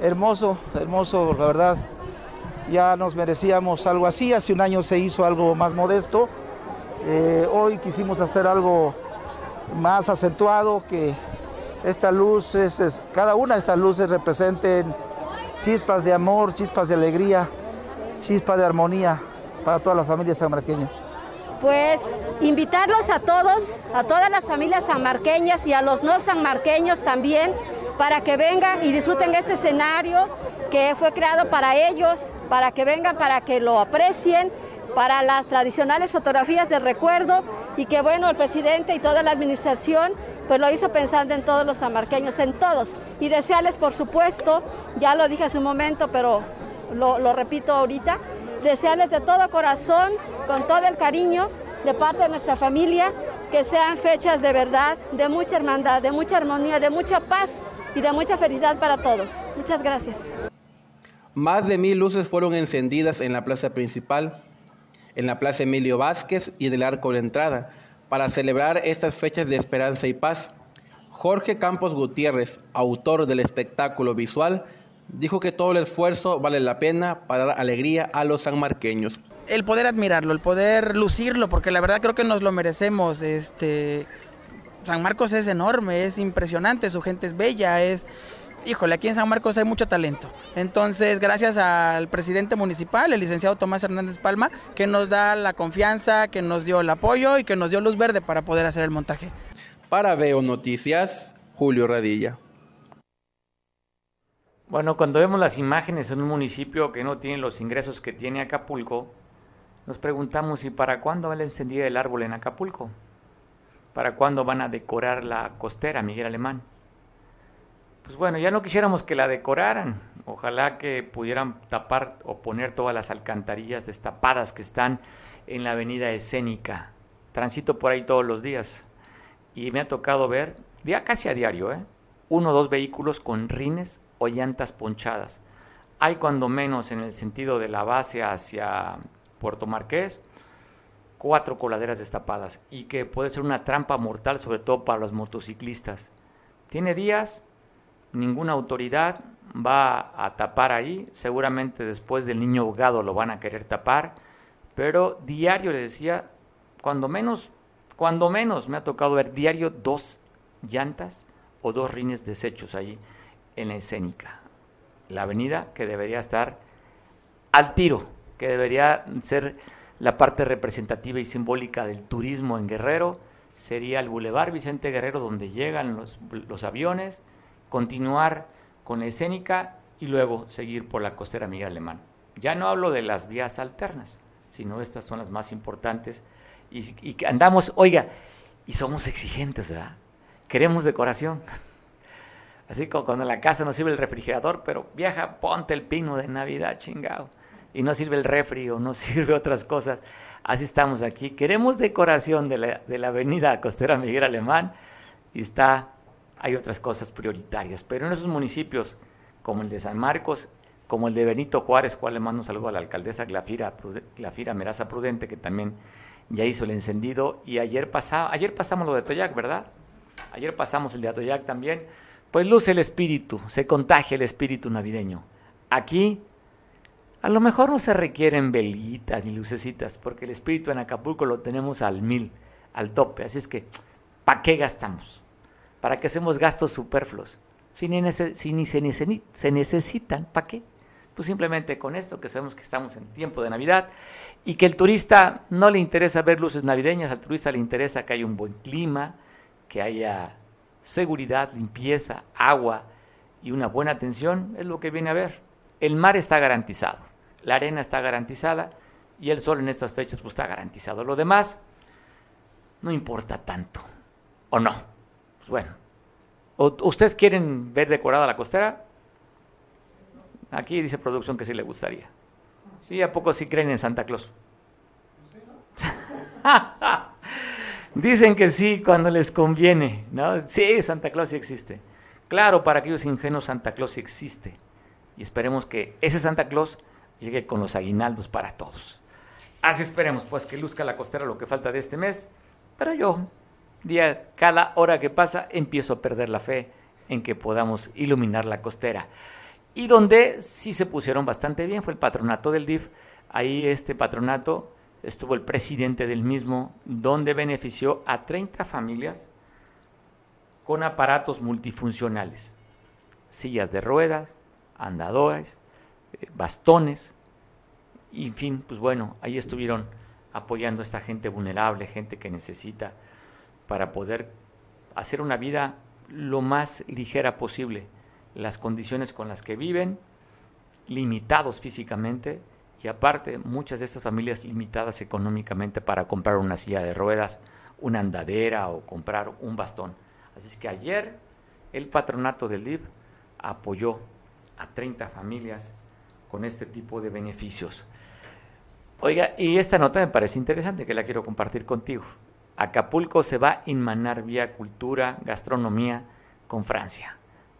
Hermoso, hermoso, la verdad. Ya nos merecíamos algo así. Hace un año se hizo algo más modesto. Eh, hoy quisimos hacer algo más acentuado que estas luces, cada una de estas luces representen chispas de amor, chispas de alegría, chispas de armonía para todas las familias sanmarqueñas. Pues invitarlos a todos, a todas las familias sanmarqueñas y a los no sanmarqueños también, para que vengan y disfruten este escenario que fue creado para ellos, para que vengan, para que lo aprecien para las tradicionales fotografías de recuerdo y que bueno, el presidente y toda la administración pues lo hizo pensando en todos los amarqueños, en todos. Y desearles, por supuesto, ya lo dije hace un momento, pero lo, lo repito ahorita, desearles de todo corazón, con todo el cariño de parte de nuestra familia, que sean fechas de verdad, de mucha hermandad, de mucha armonía, de mucha paz y de mucha felicidad para todos. Muchas gracias. Más de mil luces fueron encendidas en la plaza principal en la Plaza Emilio Vázquez y del Arco de Entrada, para celebrar estas fechas de esperanza y paz. Jorge Campos Gutiérrez, autor del espectáculo visual, dijo que todo el esfuerzo vale la pena para dar alegría a los sanmarqueños. El poder admirarlo, el poder lucirlo, porque la verdad creo que nos lo merecemos. Este, San Marcos es enorme, es impresionante, su gente es bella, es híjole, aquí en San Marcos hay mucho talento. Entonces, gracias al presidente municipal, el licenciado Tomás Hernández Palma, que nos da la confianza, que nos dio el apoyo y que nos dio luz verde para poder hacer el montaje. Para Veo Noticias, Julio Radilla. Bueno, cuando vemos las imágenes en un municipio que no tiene los ingresos que tiene Acapulco, nos preguntamos si para cuándo va la encendida del árbol en Acapulco, para cuándo van a decorar la costera Miguel Alemán pues bueno, ya no quisiéramos que la decoraran. Ojalá que pudieran tapar o poner todas las alcantarillas destapadas que están en la avenida escénica. Transito por ahí todos los días y me ha tocado ver, día casi a diario, ¿eh? uno o dos vehículos con rines o llantas ponchadas. Hay cuando menos en el sentido de la base hacia Puerto Marqués, cuatro coladeras destapadas y que puede ser una trampa mortal sobre todo para los motociclistas. Tiene días ninguna autoridad va a tapar ahí, seguramente después del niño ahogado lo van a querer tapar, pero diario le decía, cuando menos, cuando menos me ha tocado ver diario dos llantas o dos rines deshechos ahí en la escénica. La avenida que debería estar al tiro, que debería ser la parte representativa y simbólica del turismo en Guerrero, sería el Boulevard Vicente Guerrero donde llegan los, aviones, continuar con la escénica y luego seguir por la costera Miguel Alemán. Ya no hablo de las vías alternas, sino estas son las más importantes y, andamos, oiga, y somos exigentes, ¿verdad? Queremos decoración. Así como cuando en la casa no sirve el refrigerador, pero viaja, ponte el pino de Navidad, chingado. Y no sirve el refri o no sirve otras cosas. Así estamos aquí. Queremos decoración de la, de la avenida costera Miguel Alemán y está, hay otras cosas prioritarias. Pero en esos municipios, como el de San Marcos, como el de Benito Juárez, cual le mando un saludo a la alcaldesa Glafira, Glafira Meraza Prudente, que también ya hizo el encendido. Y ayer, pasaba, ayer pasamos lo de Toyac, ¿verdad? Ayer pasamos el de Atoyac también. Pues luce el espíritu, se contagia el espíritu navideño. Aquí a lo mejor no se requieren velitas ni lucecitas, porque el espíritu en Acapulco lo tenemos al mil, al tope. Así es que, ¿para qué gastamos? ¿Para qué hacemos gastos superfluos? Si ni, si se, se necesitan, ¿para qué? Pues simplemente con esto, que sabemos que estamos en tiempo de Navidad y que el turista no le interesa ver luces navideñas, al turista le interesa que haya un buen clima, que haya seguridad, limpieza, agua y una buena atención, es lo que viene a ver. El mar está garantizado, la arena está garantizada y el sol en estas fechas pues, está garantizado. Lo demás no importa tanto, ¿o no? Pues bueno, ¿ustedes quieren ver decorada la costera? Aquí dice producción que sí le gustaría. ¿Sí? ¿A poco sí creen en Santa Claus? Dicen que sí cuando les conviene, ¿no? Sí, Santa Claus sí existe. Claro, para aquellos ingenuos Santa Claus sí existe. Y esperemos que ese Santa Claus llegue con los aguinaldos para todos. Así esperemos, pues, que luzca la costera lo que falta de este mes. Pero yo, día, cada hora que pasa, empiezo a perder la fe en que podamos iluminar la costera. Y donde sí se pusieron bastante bien fue el patronato del DIF. Ahí este patronato estuvo el presidente del mismo, donde benefició a 30 familias con aparatos multifuncionales, sillas de ruedas, andadores, eh, bastones, y en fin, pues bueno, ahí estuvieron apoyando a esta gente vulnerable, gente que necesita para poder hacer una vida lo más ligera posible, las condiciones con las que viven, limitados físicamente, y aparte, muchas de estas familias limitadas económicamente para comprar una silla de ruedas, una andadera o comprar un bastón. Así es que ayer el patronato del DIF apoyó a 30 familias con este tipo de beneficios. Oiga, y esta nota me parece interesante que la quiero compartir contigo. Acapulco se va a inmanar vía cultura, gastronomía con Francia.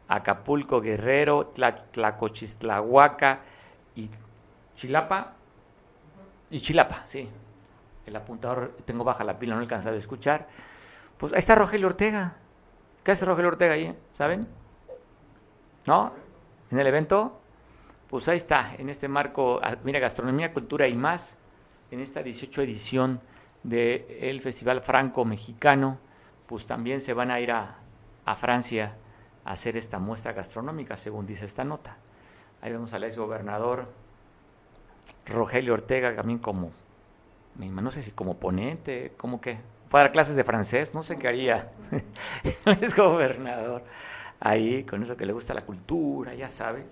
Acapulco, Guerrero, Tlacochistlahuaca y Chilapa y Chilapa, sí. El apuntador, tengo baja la pila, no alcanzaba a escuchar. Pues ahí está Rogelio Ortega. ¿Qué hace Rogelio Ortega ahí? ¿Saben? ¿No? En el evento. Pues ahí está, en este marco, ah, mira, gastronomía, cultura y más, en esta 18 edición del Festival Franco Mexicano, pues también se van a ir a, a Francia a hacer esta muestra gastronómica, según dice esta nota. Ahí vemos al ex gobernador Rogelio Ortega también como, no sé si como ponente, como que, fue a dar clases de francés, no sé qué haría, es gobernador, ahí con eso que le gusta la cultura, ya sabe,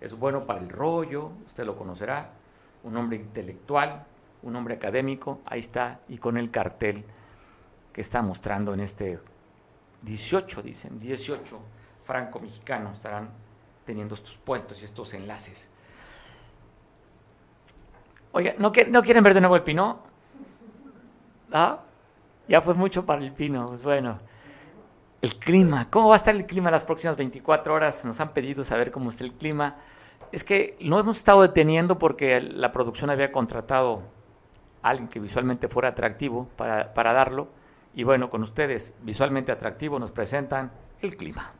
es bueno para el rollo, usted lo conocerá, un hombre intelectual, un hombre académico, ahí está, y con el cartel que está mostrando en este 18, dicen, 18 franco-mexicanos estarán teniendo estos puentes y estos enlaces. Oiga, ¿no, ¿no quieren ver de nuevo el pino? ¿Ah? Ya fue mucho para el pino. Pues bueno, el clima. ¿Cómo va a estar el clima las próximas 24 horas? Nos han pedido saber cómo está el clima. Es que lo hemos estado deteniendo porque la producción había contratado a alguien que visualmente fuera atractivo para, para darlo. Y bueno, con ustedes, visualmente atractivo, nos presentan el clima.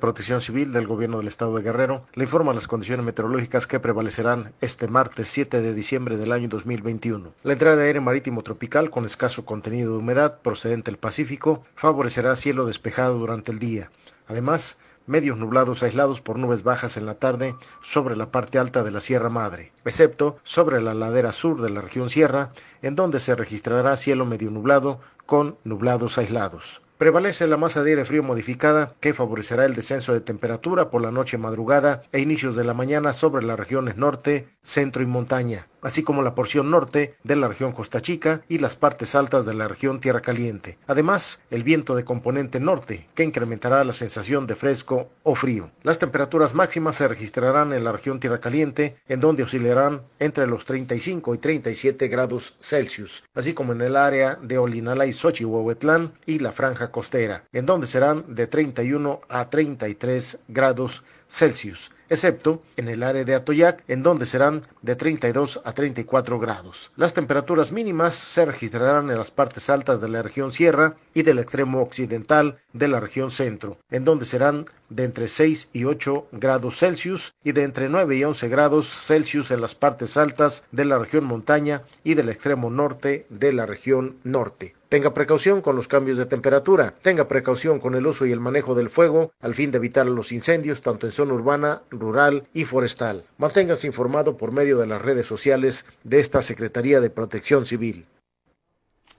Protección Civil del Gobierno del Estado de Guerrero le informa las condiciones meteorológicas que prevalecerán este martes 7 de diciembre del año 2021. La entrada de aire marítimo tropical con escaso contenido de humedad procedente del Pacífico favorecerá cielo despejado durante el día. Además, medios nublados aislados por nubes bajas en la tarde sobre la parte alta de la Sierra Madre, excepto sobre la ladera sur de la región Sierra, en donde se registrará cielo medio nublado con nublados aislados. Prevalece la masa de aire frío modificada que favorecerá el descenso de temperatura por la noche madrugada e inicios de la mañana sobre las regiones norte, centro y montaña, así como la porción norte de la región Costa Chica y las partes altas de la región Tierra Caliente. Además, el viento de componente norte que incrementará la sensación de fresco o frío. Las temperaturas máximas se registrarán en la región Tierra Caliente, en donde oscilarán entre los 35 y 37 grados Celsius, así como en el área de Olinala y Xochihuahuetlán y la franja costera, en donde serán de 31 a 33 grados Celsius excepto en el área de Atoyac, en donde serán de 32 a 34 grados. Las temperaturas mínimas se registrarán en las partes altas de la región sierra y del extremo occidental de la región centro, en donde serán de entre 6 y 8 grados Celsius y de entre 9 y 11 grados Celsius en las partes altas de la región montaña y del extremo norte de la región norte. Tenga precaución con los cambios de temperatura, tenga precaución con el uso y el manejo del fuego al fin de evitar los incendios tanto en zona urbana, rural y forestal. Manténgase informado por medio de las redes sociales de esta Secretaría de Protección Civil.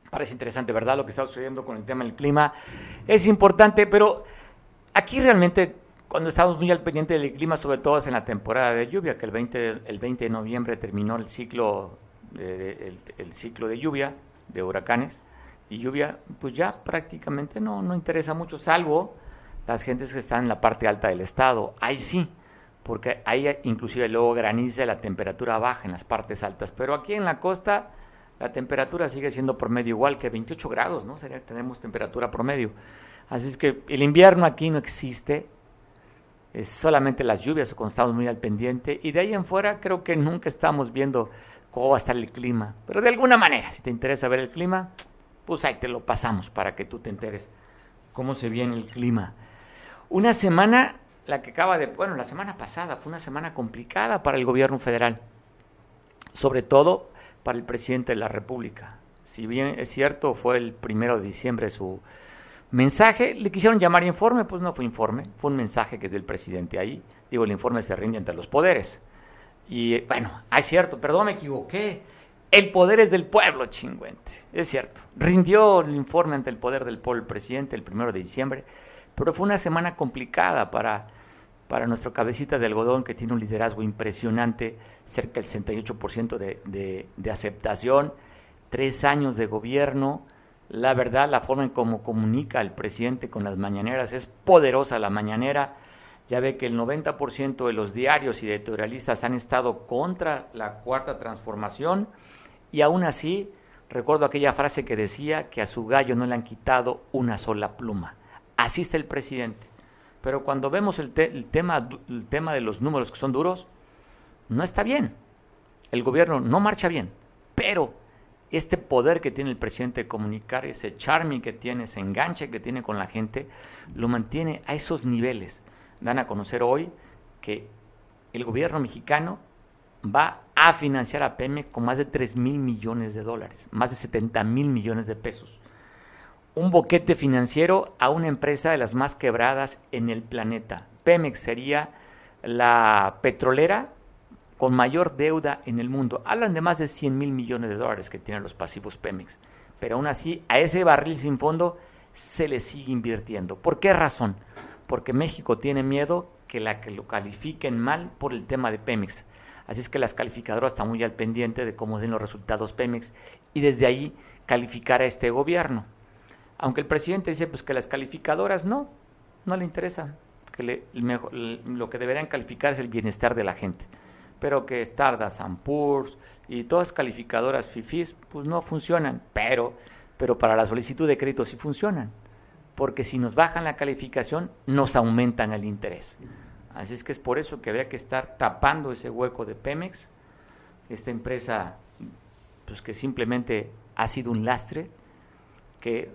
Parece interesante, ¿verdad? Lo que está sucediendo con el tema del clima. Es importante, pero aquí realmente cuando estamos muy al pendiente del clima, sobre todo en la temporada de lluvia, que el 20, el 20 de noviembre terminó el ciclo, el, el ciclo de lluvia, de huracanes y lluvia, pues ya prácticamente no, no interesa mucho, salvo las gentes que están en la parte alta del estado. Ahí sí, porque ahí inclusive luego graniza la temperatura baja en las partes altas. Pero aquí en la costa la temperatura sigue siendo promedio igual que 28 grados, ¿no? Sería que tenemos temperatura promedio. Así es que el invierno aquí no existe, es solamente las lluvias cuando estamos muy al pendiente y de ahí en fuera creo que nunca estamos viendo cómo va a estar el clima. Pero de alguna manera, si te interesa ver el clima, pues ahí te lo pasamos para que tú te enteres cómo se viene el clima. Una semana, la que acaba de, bueno, la semana pasada fue una semana complicada para el gobierno federal, sobre todo para el presidente de la República. Si bien es cierto, fue el primero de diciembre su mensaje, le quisieron llamar informe, pues no fue informe, fue un mensaje que es del presidente ahí. Digo, el informe se rinde ante los poderes. Y bueno, ah, es cierto, perdón, me equivoqué el poder es del pueblo, chingüente. Es cierto. Rindió el informe ante el poder del pueblo el presidente el primero de diciembre, pero fue una semana complicada para, para nuestro cabecita de algodón que tiene un liderazgo impresionante, cerca del 68% de, de, de aceptación, tres años de gobierno. La verdad, la forma en cómo comunica el presidente con las mañaneras es poderosa la mañanera. Ya ve que el 90% de los diarios y editorialistas han estado contra la cuarta transformación y aún así, recuerdo aquella frase que decía que a su gallo no le han quitado una sola pluma. Así está el presidente. Pero cuando vemos el, tema, el tema de los números que son duros, no está bien. El gobierno no marcha bien. Pero este poder que tiene el presidente de comunicar, ese charming que tiene, ese enganche que tiene con la gente, lo mantiene a esos niveles. Dan a conocer hoy que el gobierno mexicano va a financiar a Pemex con más de 3 mil millones de dólares, más de 70 mil millones de pesos. Un boquete financiero a una empresa de las más quebradas en el planeta. Pemex sería la petrolera con mayor deuda en el mundo. Hablan de más de 100 mil millones de dólares que tienen los pasivos Pemex. Pero aún así, a ese barril sin fondo se le sigue invirtiendo. ¿Por qué razón? Porque México tiene miedo que la que lo califiquen mal por el tema de Pemex. Así es que las calificadoras están muy al pendiente de cómo den los resultados Pemex y desde ahí calificar a este gobierno. Aunque el presidente dice pues que las calificadoras no, no le interesa, que lo que deberían calificar es el bienestar de la gente. Pero que Stardust, Poor's y todas calificadoras FIFIs pues no funcionan, pero, pero para la solicitud de crédito sí funcionan. Porque si nos bajan la calificación, nos aumentan el interés. Así es que es por eso que habría que estar tapando ese hueco de Pemex, esta empresa pues que simplemente ha sido un lastre, que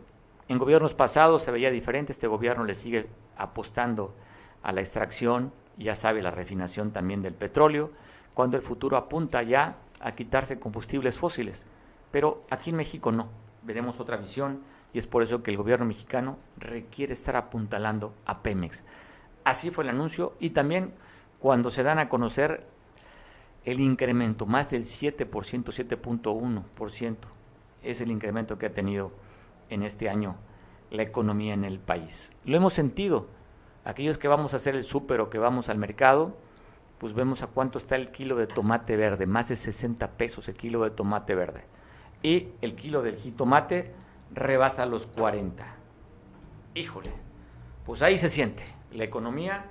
en gobiernos pasados se veía diferente, este gobierno le sigue apostando a la extracción, ya sabe, la refinación también del petróleo, cuando el futuro apunta ya a quitarse combustibles fósiles. Pero aquí en México no, veremos otra visión y es por eso que el gobierno mexicano requiere estar apuntalando a Pemex. Así fue el anuncio y también cuando se dan a conocer el incremento, más del 7%, 7.1% es el incremento que ha tenido en este año la economía en el país. Lo hemos sentido. Aquellos que vamos a hacer el súper o que vamos al mercado, pues vemos a cuánto está el kilo de tomate verde, más de 60 pesos el kilo de tomate verde. Y el kilo del jitomate rebasa los 40. Híjole, pues ahí se siente la economía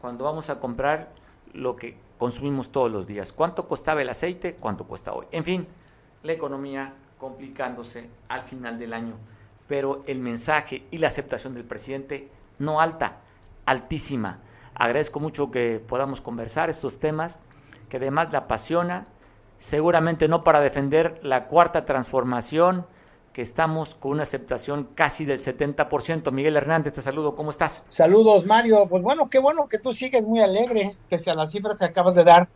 cuando vamos a comprar lo que consumimos todos los días. ¿Cuánto costaba el aceite? ¿Cuánto cuesta hoy? En fin, la economía complicándose al final del año. Pero el mensaje y la aceptación del presidente no alta, altísima. Agradezco mucho que podamos conversar estos temas, que además le apasiona, seguramente no para defender la cuarta transformación, estamos con una aceptación casi del 70%. Miguel Hernández, te saludo, ¿cómo estás? Saludos, Mario. Pues bueno, qué bueno que tú sigues muy alegre, que sean las cifras que acabas de dar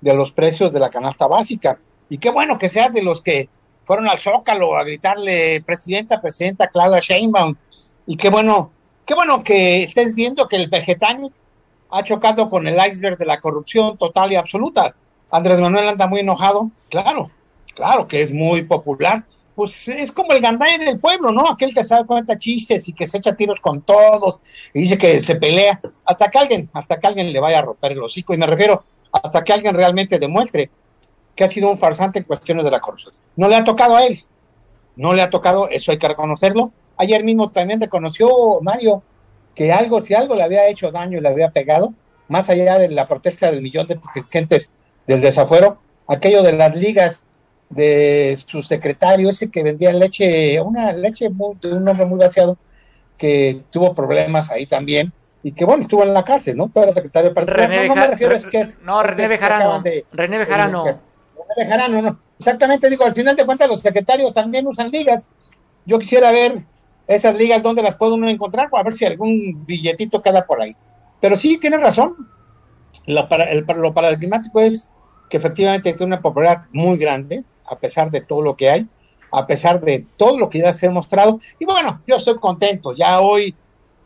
de los precios de la canasta básica. Y qué bueno que seas de los que fueron al Zócalo a gritarle presidenta, presidenta Claudia Sheinbaum. Y qué bueno, qué bueno que estés viendo que el Vegetanic ha chocado con el iceberg de la corrupción total y absoluta. Andrés Manuel anda muy enojado, claro, claro que es muy popular, pues es como el gandaya del pueblo, ¿no? Aquel que sabe cuenta chistes y que se echa tiros con todos y dice que se pelea, hasta que alguien, hasta que alguien le vaya a romper el hocico, y me refiero hasta que alguien realmente demuestre que ha sido un farsante en cuestiones de la corrupción. No le ha tocado a él, no le ha tocado, eso hay que reconocerlo. Ayer mismo también reconoció Mario que algo, si algo le había hecho daño y le había pegado, más allá de la protesta del millón de gentes del desafuero, aquello de las ligas de su secretario, ese que vendía leche, una leche de un hombre muy vaciado, que tuvo problemas ahí también, y que bueno, estuvo en la cárcel, ¿no? Fue secretario René no, me refiero a que... No, René Bejarano. René Bejarano. René Bejarano, no. Exactamente, digo, al final de cuentas los secretarios también usan ligas. Yo quisiera ver esas ligas donde las puede uno encontrar, a ver si algún billetito queda por ahí. Pero sí, tiene razón. Lo, para, el, lo paradigmático es que efectivamente tiene una popularidad muy grande, a pesar de todo lo que hay, a pesar de todo lo que ya se ha mostrado. Y bueno, yo estoy contento. Ya hoy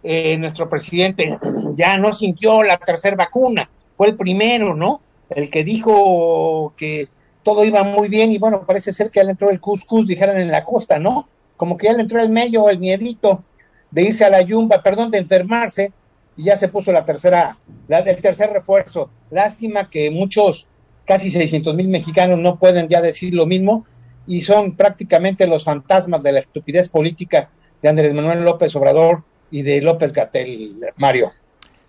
eh, nuestro presidente ya no sintió la tercera vacuna, fue el primero, ¿no? El que dijo que todo iba muy bien y bueno, parece ser que ya le entró el cuscús, dijeran en la costa, ¿no? Como que ya le entró el medio, el miedito de irse a la yumba, perdón, de enfermarse y ya se puso la tercera, la, el tercer refuerzo. Lástima que muchos casi 600 mil mexicanos no pueden ya decir lo mismo y son prácticamente los fantasmas de la estupidez política de Andrés Manuel López Obrador y de López Gatel, Mario.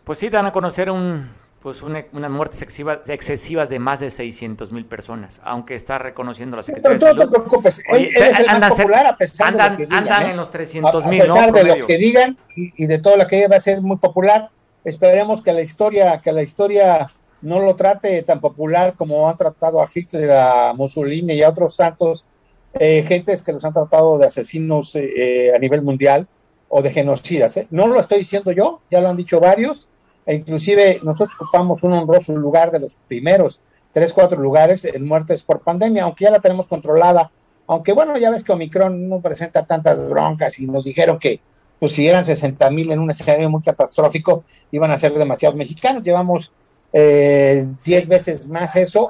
Pues sí, dan a conocer un, pues una, unas muertes excesivas, excesivas de más de 600 mil personas, aunque está reconociendo la Secretaría Pero, no te preocupes, él, es el más popular a pesar andan, de lo que digan, andan ¿eh? en los 300 mil, A pesar ¿no? de lo Promedio. que digan y, y de todo lo que va a ser muy popular, esperemos que la historia, que la historia no lo trate tan popular como han tratado a Hitler, a Mussolini y a otros tantos eh, gentes que los han tratado de asesinos eh, eh, a nivel mundial o de genocidas. ¿eh? No lo estoy diciendo yo, ya lo han dicho varios, e inclusive nosotros ocupamos un honroso lugar de los primeros tres, cuatro lugares en muertes por pandemia, aunque ya la tenemos controlada, aunque bueno, ya ves que Omicron no presenta tantas broncas y nos dijeron que pues si eran 60 mil en un escenario muy catastrófico, iban a ser demasiados mexicanos, llevamos eh, 10 veces más eso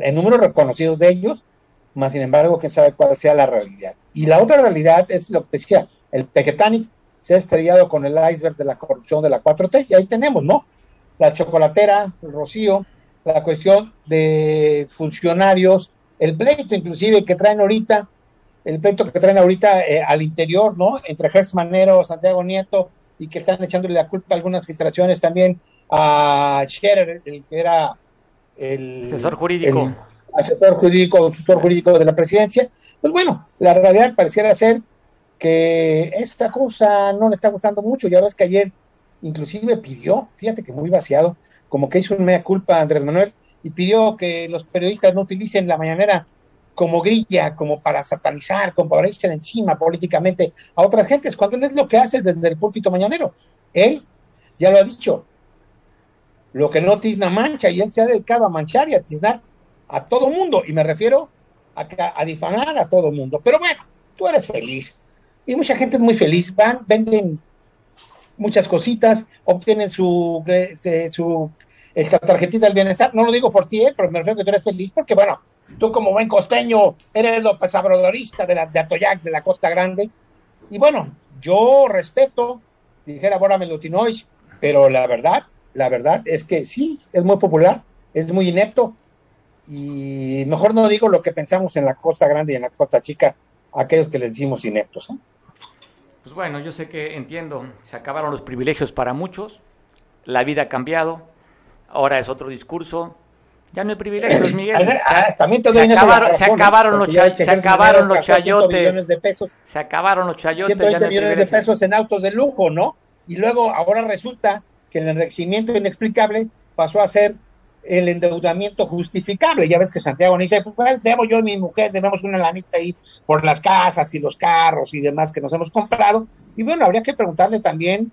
en números reconocidos de ellos, más sin embargo, quién sabe cuál sea la realidad. Y la otra realidad es lo que decía, el Pequetanic se ha estrellado con el iceberg de la corrupción de la 4T, y ahí tenemos, ¿no? La chocolatera, el rocío, la cuestión de funcionarios, el pleito inclusive que traen ahorita, el pleito que traen ahorita eh, al interior, ¿no? Entre Gertz Manero, Santiago Nieto, y que están echándole la culpa a algunas filtraciones también a Scherer, el que era el Asesor jurídico. el asesor jurídico, consultor jurídico de la presidencia. Pues bueno, la realidad pareciera ser que esta cosa no le está gustando mucho. Ya ves que ayer inclusive pidió, fíjate que muy vaciado, como que hizo un mea culpa a Andrés Manuel y pidió que los periodistas no utilicen la mañanera como grilla, como para satanizar, como para irse encima políticamente a otras gentes, cuando él es lo que hace desde el púlpito mañanero. Él ya lo ha dicho, lo que no tizna mancha, y él se ha dedicado a manchar y a tiznar a todo mundo, y me refiero a, a difamar a todo mundo. Pero bueno, tú eres feliz, y mucha gente es muy feliz, van, venden muchas cositas, obtienen su, su esta tarjetita del bienestar, no lo digo por ti, ¿eh? pero me refiero que tú eres feliz porque, bueno, tú como buen costeño eres López Obradorista de, la, de Atoyac, de la Costa Grande, Y bueno, yo respeto, dijera Bora Melutinois, pero la verdad, la verdad es que sí, es muy popular, es muy inepto, y mejor no digo lo que pensamos en la Costa Grande y en la Costa Chica, aquellos que le decimos ineptos. ¿eh? Pues bueno, yo sé que entiendo, se acabaron los privilegios para muchos, la vida ha cambiado, ahora es otro discurso, ya no hay privilegios, Miguel. Se, también te se, acabaron, se acabaron los, chay, se acabaron los chayotes. De pesos, se acabaron los chayotes. 120 ya no millones de pesos en autos de lujo, ¿no? Y luego ahora resulta que el enriquecimiento inexplicable pasó a ser el endeudamiento justificable. Ya ves que Santiago dice, pues tenemos yo y mi mujer, tenemos una lanita ahí por las casas y los carros y demás que nos hemos comprado. Y bueno, habría que preguntarle también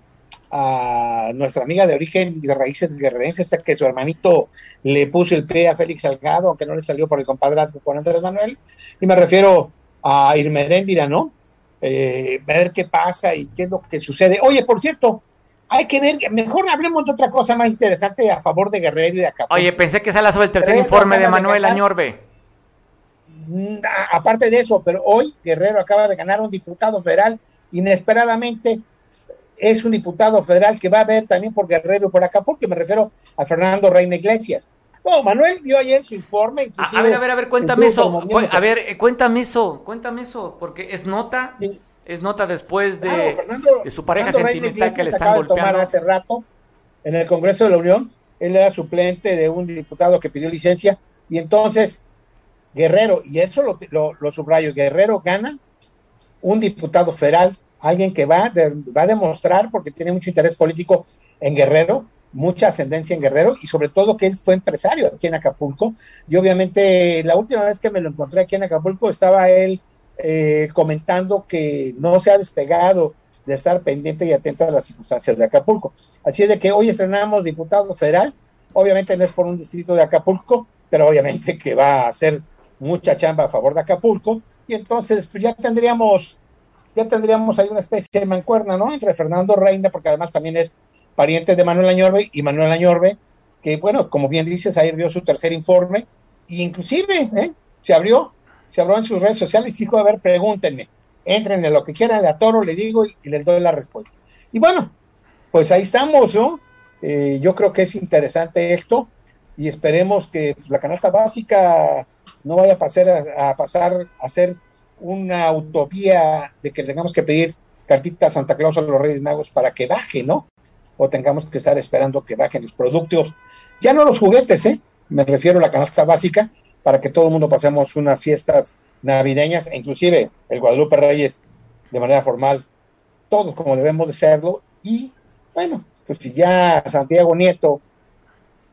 a nuestra amiga de origen y de raíces guerrerenses, que su hermanito le puso el pie a Félix Salgado, aunque no le salió por el compadrazgo con Andrés Manuel. Y me refiero a Irmeréndira, ¿no? Eh, ver qué pasa y qué es lo que sucede. Oye, por cierto, hay que ver, mejor hablemos de otra cosa más interesante a favor de Guerrero y de Acapulco. Oye, pensé que sale sobre el tercer informe de Manuel Añorbe. Mm, aparte de eso, pero hoy Guerrero acaba de ganar un diputado federal, inesperadamente es un diputado federal que va a ver también por Guerrero y por Acapulco, me refiero a Fernando Reina Iglesias. No, Manuel dio ayer su informe. A, ver, a ver, a ver, cuéntame eso. A ver, eh, cuéntame eso, cuéntame eso, porque es nota. Sí es nota después de, claro, Fernando, de su pareja Fernando sentimental que le están golpeando. hace rato en el Congreso de la Unión, él era suplente de un diputado que pidió licencia y entonces Guerrero, y eso lo, lo, lo subrayo, Guerrero gana un diputado federal, alguien que va, de, va a demostrar, porque tiene mucho interés político en Guerrero, mucha ascendencia en Guerrero y sobre todo que él fue empresario aquí en Acapulco. Y obviamente la última vez que me lo encontré aquí en Acapulco estaba él eh, comentando que no se ha despegado de estar pendiente y atento a las circunstancias de Acapulco. Así es de que hoy estrenamos diputado federal, obviamente no es por un distrito de Acapulco, pero obviamente que va a hacer mucha chamba a favor de Acapulco, y entonces pues ya tendríamos, ya tendríamos ahí una especie de mancuerna, ¿no? Entre Fernando Reina, porque además también es pariente de Manuel Añorbe, y Manuel Añorbe, que bueno, como bien dices, ayer dio su tercer informe, e inclusive ¿eh? se abrió se habló en sus redes sociales y dijo, a ver, pregúntenme, entren en lo que quieran, le atoro, le digo y, les doy la respuesta. Y bueno, pues ahí estamos, ¿no? Eh, yo creo que es interesante esto y esperemos que la canasta básica no vaya a pasar a, pasar a ser una utopía de que tengamos que pedir cartita a Santa Claus a los Reyes Magos para que baje, ¿no? O tengamos que estar esperando que bajen los productos, ya no los juguetes, ¿eh? Me refiero a la canasta básica, para que todo el mundo pasemos unas fiestas navideñas, e inclusive el Guadalupe Reyes de manera formal, todos como debemos de serlo, y bueno, pues si ya Santiago Nieto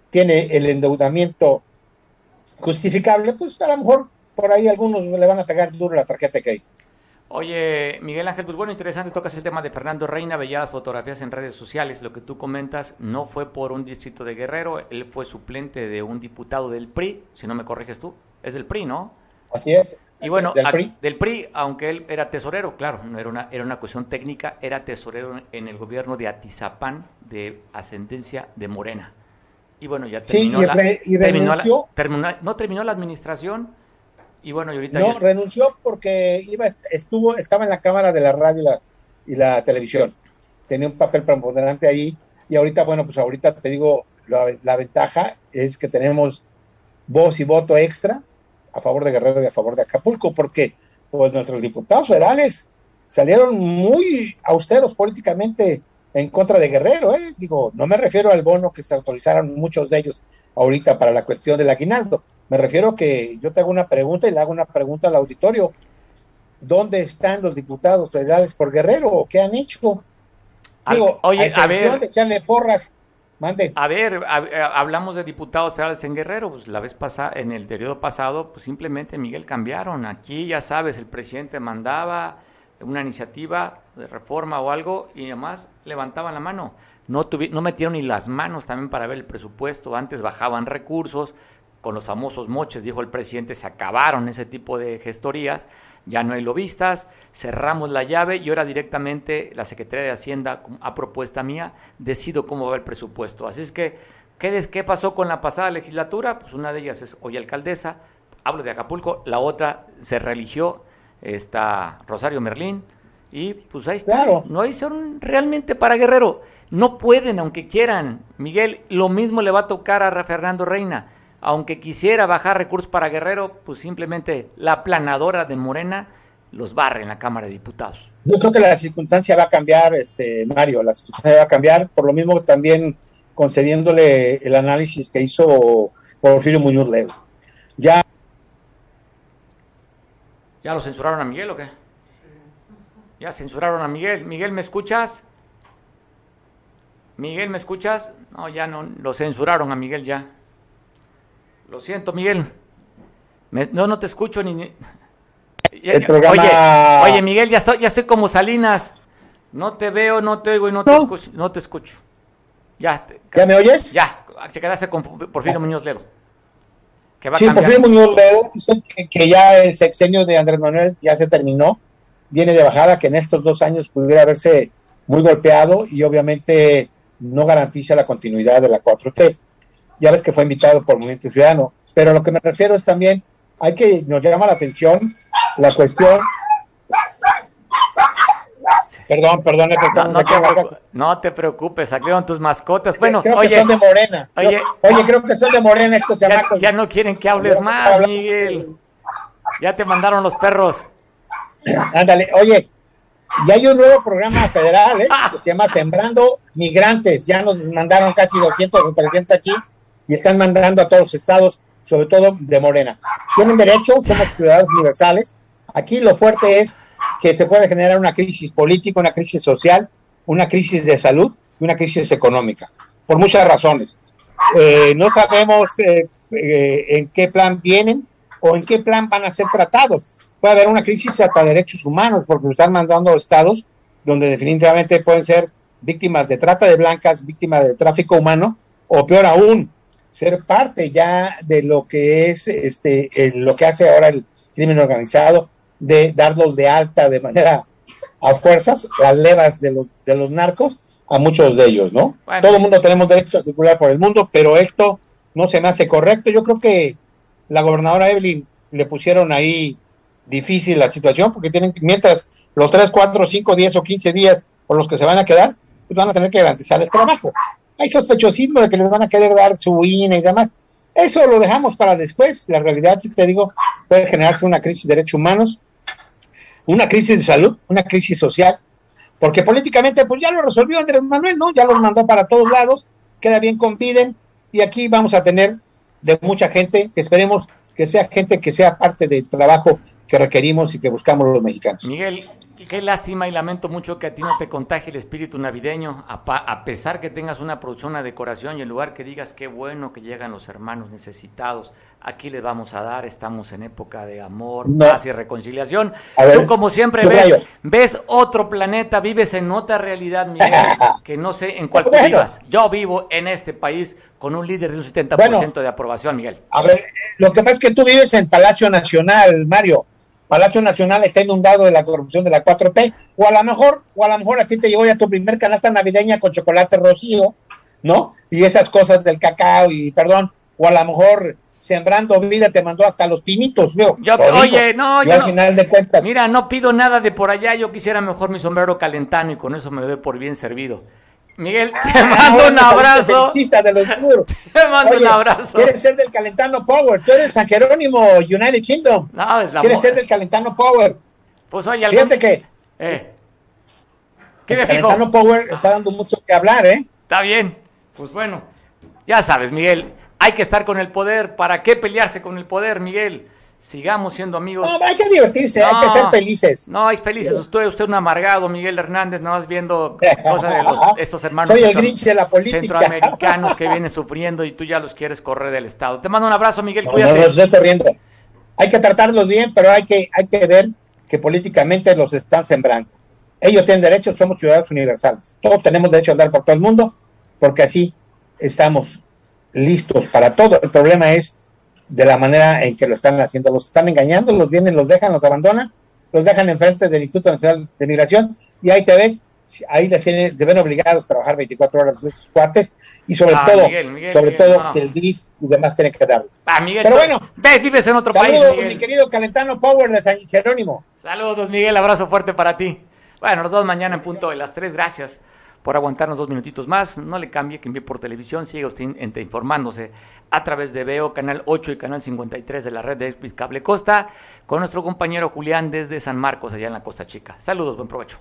tiene el endeudamiento justificable, pues a lo mejor por ahí algunos le van a pegar duro la tarjeta que hay. Oye, Miguel Ángel, pues bueno, interesante, tocas el tema de Fernando Reina, veía las fotografías en redes sociales, lo que tú comentas no fue por un distrito de Guerrero, él fue suplente de un diputado del PRI, si no me corriges tú, es del PRI, ¿no? Así es. Y bueno, del PRI, del PRI aunque él era tesorero, claro, no era una, era una cuestión técnica, era tesorero en el gobierno de Atizapán, de ascendencia de Morena. Y bueno, ya terminó, sí, y, renunció, no terminó la administración, y bueno, y ahorita no, renunció porque iba, estuvo, estaba en la cámara de la radio y la, y la televisión. Tenía un papel preponderante ahí. Y ahorita, bueno, pues ahorita te digo, la, la, ventaja es que tenemos voz y voto extra a favor de Guerrero y a favor de Acapulco, porque pues nuestros diputados federales salieron muy austeros políticamente en contra de Guerrero, ¿eh? Digo, no me refiero al bono que se autorizaron muchos de ellos ahorita para la cuestión del aguinaldo, me refiero que yo te hago una pregunta y le hago una pregunta al auditorio. ¿Dónde están los diputados federales por Guerrero? ¿Qué han hecho? Digo, Oye, a, ver. De echarle porras. Mande. A ver, hablamos de diputados federales en Guerrero, pues la vez pasada, en el periodo pasado, pues simplemente Miguel cambiaron. Aquí ya sabes, el presidente mandaba una iniciativa de reforma o algo y además levantaban la mano. No, no metieron ni las manos también para ver el presupuesto, antes bajaban recursos, con los famosos moches, dijo el presidente, se acabaron ese tipo de gestorías, ya no hay lobistas, cerramos la llave y ahora directamente la Secretaría de Hacienda, a propuesta mía, decido cómo va el presupuesto. Así es que, ¿qué, ¿qué pasó con la pasada legislatura? Pues una de ellas es hoy alcaldesa, hablo de Acapulco, la otra se religió, está Rosario Merlín, Y pues ahí está. No hicieron realmente para Guerrero. No pueden, aunque quieran. Miguel, lo mismo le va a tocar a Fernando Reina. Aunque quisiera bajar recursos para Guerrero, pues simplemente la planadora de Morena los barre en la Cámara de Diputados. Yo creo que la circunstancia va a cambiar, este Mario, la circunstancia va a cambiar, por lo mismo también concediéndole el análisis que hizo Porfirio Muñoz Ledo. Ya ¿Ya lo censuraron a Miguel o qué? Ya censuraron a Miguel. Miguel, ¿me escuchas? Miguel, ¿me escuchas? No, ya no, lo censuraron a Miguel ya. Lo siento, Miguel. no, no te escucho ni... oye, Miguel, ya estoy, ya estoy como Salinas. No te veo, no te oigo y no, te escucho. No te escucho. Ya, ¿Ya me oyes? Ya, se quedaste con Porfirio Muñoz Ledo. sí, Porfirio Muñoz Ledo dice que, ya el sexenio de Andrés Manuel ya se terminó. Viene de bajada, que en estos dos años pudiera haberse muy golpeado y obviamente no garantiza la continuidad de la 4T. Ya ves que fue invitado por Movimiento Ciudadano. Pero lo que me refiero es también, hay que, nos llama la atención la cuestión. Perdón, perdón, no, aquí no te preocupes, aquí tus mascotas. Bueno, creo oye, que son de Morena. Oye, oye, creo que son de Morena estos ya, ya no quieren que hables más, Miguel. Ya te mandaron los perros. Ándale, oye, y hay un nuevo programa federal ¿eh? que se llama Sembrando Migrantes. Ya nos mandaron casi 200 o 300 aquí y están mandando a todos los estados, sobre todo de Morena. Tienen derecho, somos ciudadanos universales. Aquí lo fuerte es que se puede generar una crisis política, una crisis social, una crisis de salud y una crisis económica, por muchas razones. Eh, no sabemos eh, en qué plan vienen o en qué plan van a ser tratados puede haber una crisis hasta derechos humanos, porque lo están mandando a estados donde definitivamente pueden ser víctimas de trata de blancas, víctimas de tráfico humano, o peor aún, ser parte ya de lo que es este lo que hace ahora el crimen organizado, de darlos de alta de manera a fuerzas, las levas de los, de los narcos, a muchos de ellos, ¿no? Todo el mundo tenemos derecho a circular por el mundo, pero esto no se me hace correcto. Yo creo que la gobernadora Evelyn le pusieron ahí difícil la situación porque tienen, mientras los 3, 4, 5, 10 o 15 días por los que se van a quedar, pues van a tener que garantizar el trabajo. Hay sospechosismo de que les van a querer dar su INE y demás. Eso lo dejamos para después. La realidad es que te digo, puede generarse una crisis de derechos humanos, una crisis de salud, una crisis social, porque políticamente pues ya lo resolvió Andrés Manuel, ¿no? Ya los mandó para todos lados, queda bien con y aquí vamos a tener de mucha gente que esperemos que sea gente que sea parte del trabajo que requerimos y que buscamos los mexicanos. Miguel, qué lástima y lamento mucho que a ti no te contagie el espíritu navideño, a, pesar que tengas una producción, una decoración y en lugar que digas qué bueno que llegan los hermanos necesitados, aquí les vamos a dar, estamos en época de amor, paz y reconciliación. Tú como siempre ves, ves, otro planeta, vives en otra realidad, Miguel, que no sé en cuál tú vivas. Yo vivo en este país con un líder de un 70% de aprobación, Miguel. A ver, lo que pasa es que tú vives en Palacio Nacional, Mario. Palacio Nacional está inundado de la corrupción de la 4T, o a lo mejor, o a lo mejor a ti te llegó ya tu primer canasta navideña con chocolate rocío, ¿no? Y esas cosas del cacao y perdón, o a lo mejor sembrando vida te mandó hasta los pinitos, veo. Yo, oye, no, yo, al final de cuentas. Mira, no pido nada de por allá, yo quisiera mejor mi sombrero calentano y con eso me doy por bien servido. Miguel, ah, te mando un abrazo. De los te mando un abrazo. Quieres ser del Calentano Power. Tú eres San Jerónimo, United Kingdom. No, es la Quieres ser del Calentano Power. Pues oye, Fíjate que. Eh. ¿Qué el Calentano Power está dando mucho que hablar, ¿eh? Está bien. Pues bueno, ya sabes, Miguel. Hay que estar con el poder. ¿Para qué pelearse con el poder, Miguel? Sigamos siendo amigos. No, hay que divertirse, hay que ser felices. No, hay felices. Usted, usted un amargado, Miguel Hernández, nada más viendo cosas de los, estos hermanos Soy el grinch de la política. centroamericanos que vienen sufriendo y tú ya los quieres correr del Estado. Te mando un abrazo, Miguel, cuídate. No, los estoy corriendo. Hay que tratarlos bien, pero hay que, hay que ver que políticamente los están sembrando. Ellos tienen derecho, somos ciudadanos universales. Todos tenemos derecho a andar por todo el mundo, porque así estamos listos para todo. El problema es de la manera en que lo están haciendo. Los están engañando, los vienen, los dejan, los abandonan, los dejan enfrente del Instituto Nacional de Migración y ahí te ves, ahí les, tienen, ven obligados a trabajar 24 horas de sus cuates y sobre ah, todo, sobre todo que el DIF y demás tienen que darles. Ah, Miguel, Pero bueno, vives en otro país. mi querido Calentano Power de San Jerónimo. Saludos, Miguel, abrazo fuerte para ti. Bueno, nos vemos mañana en punto de las 3. Gracias por aguantarnos dos minutitos más. No le cambie que envíe por televisión. Siga usted informándose a través de Veo, Canal 8 y Canal 53 de la red de Expis Cable Costa, con nuestro compañero Julián desde San Marcos, allá en la Costa Chica. Saludos, buen provecho.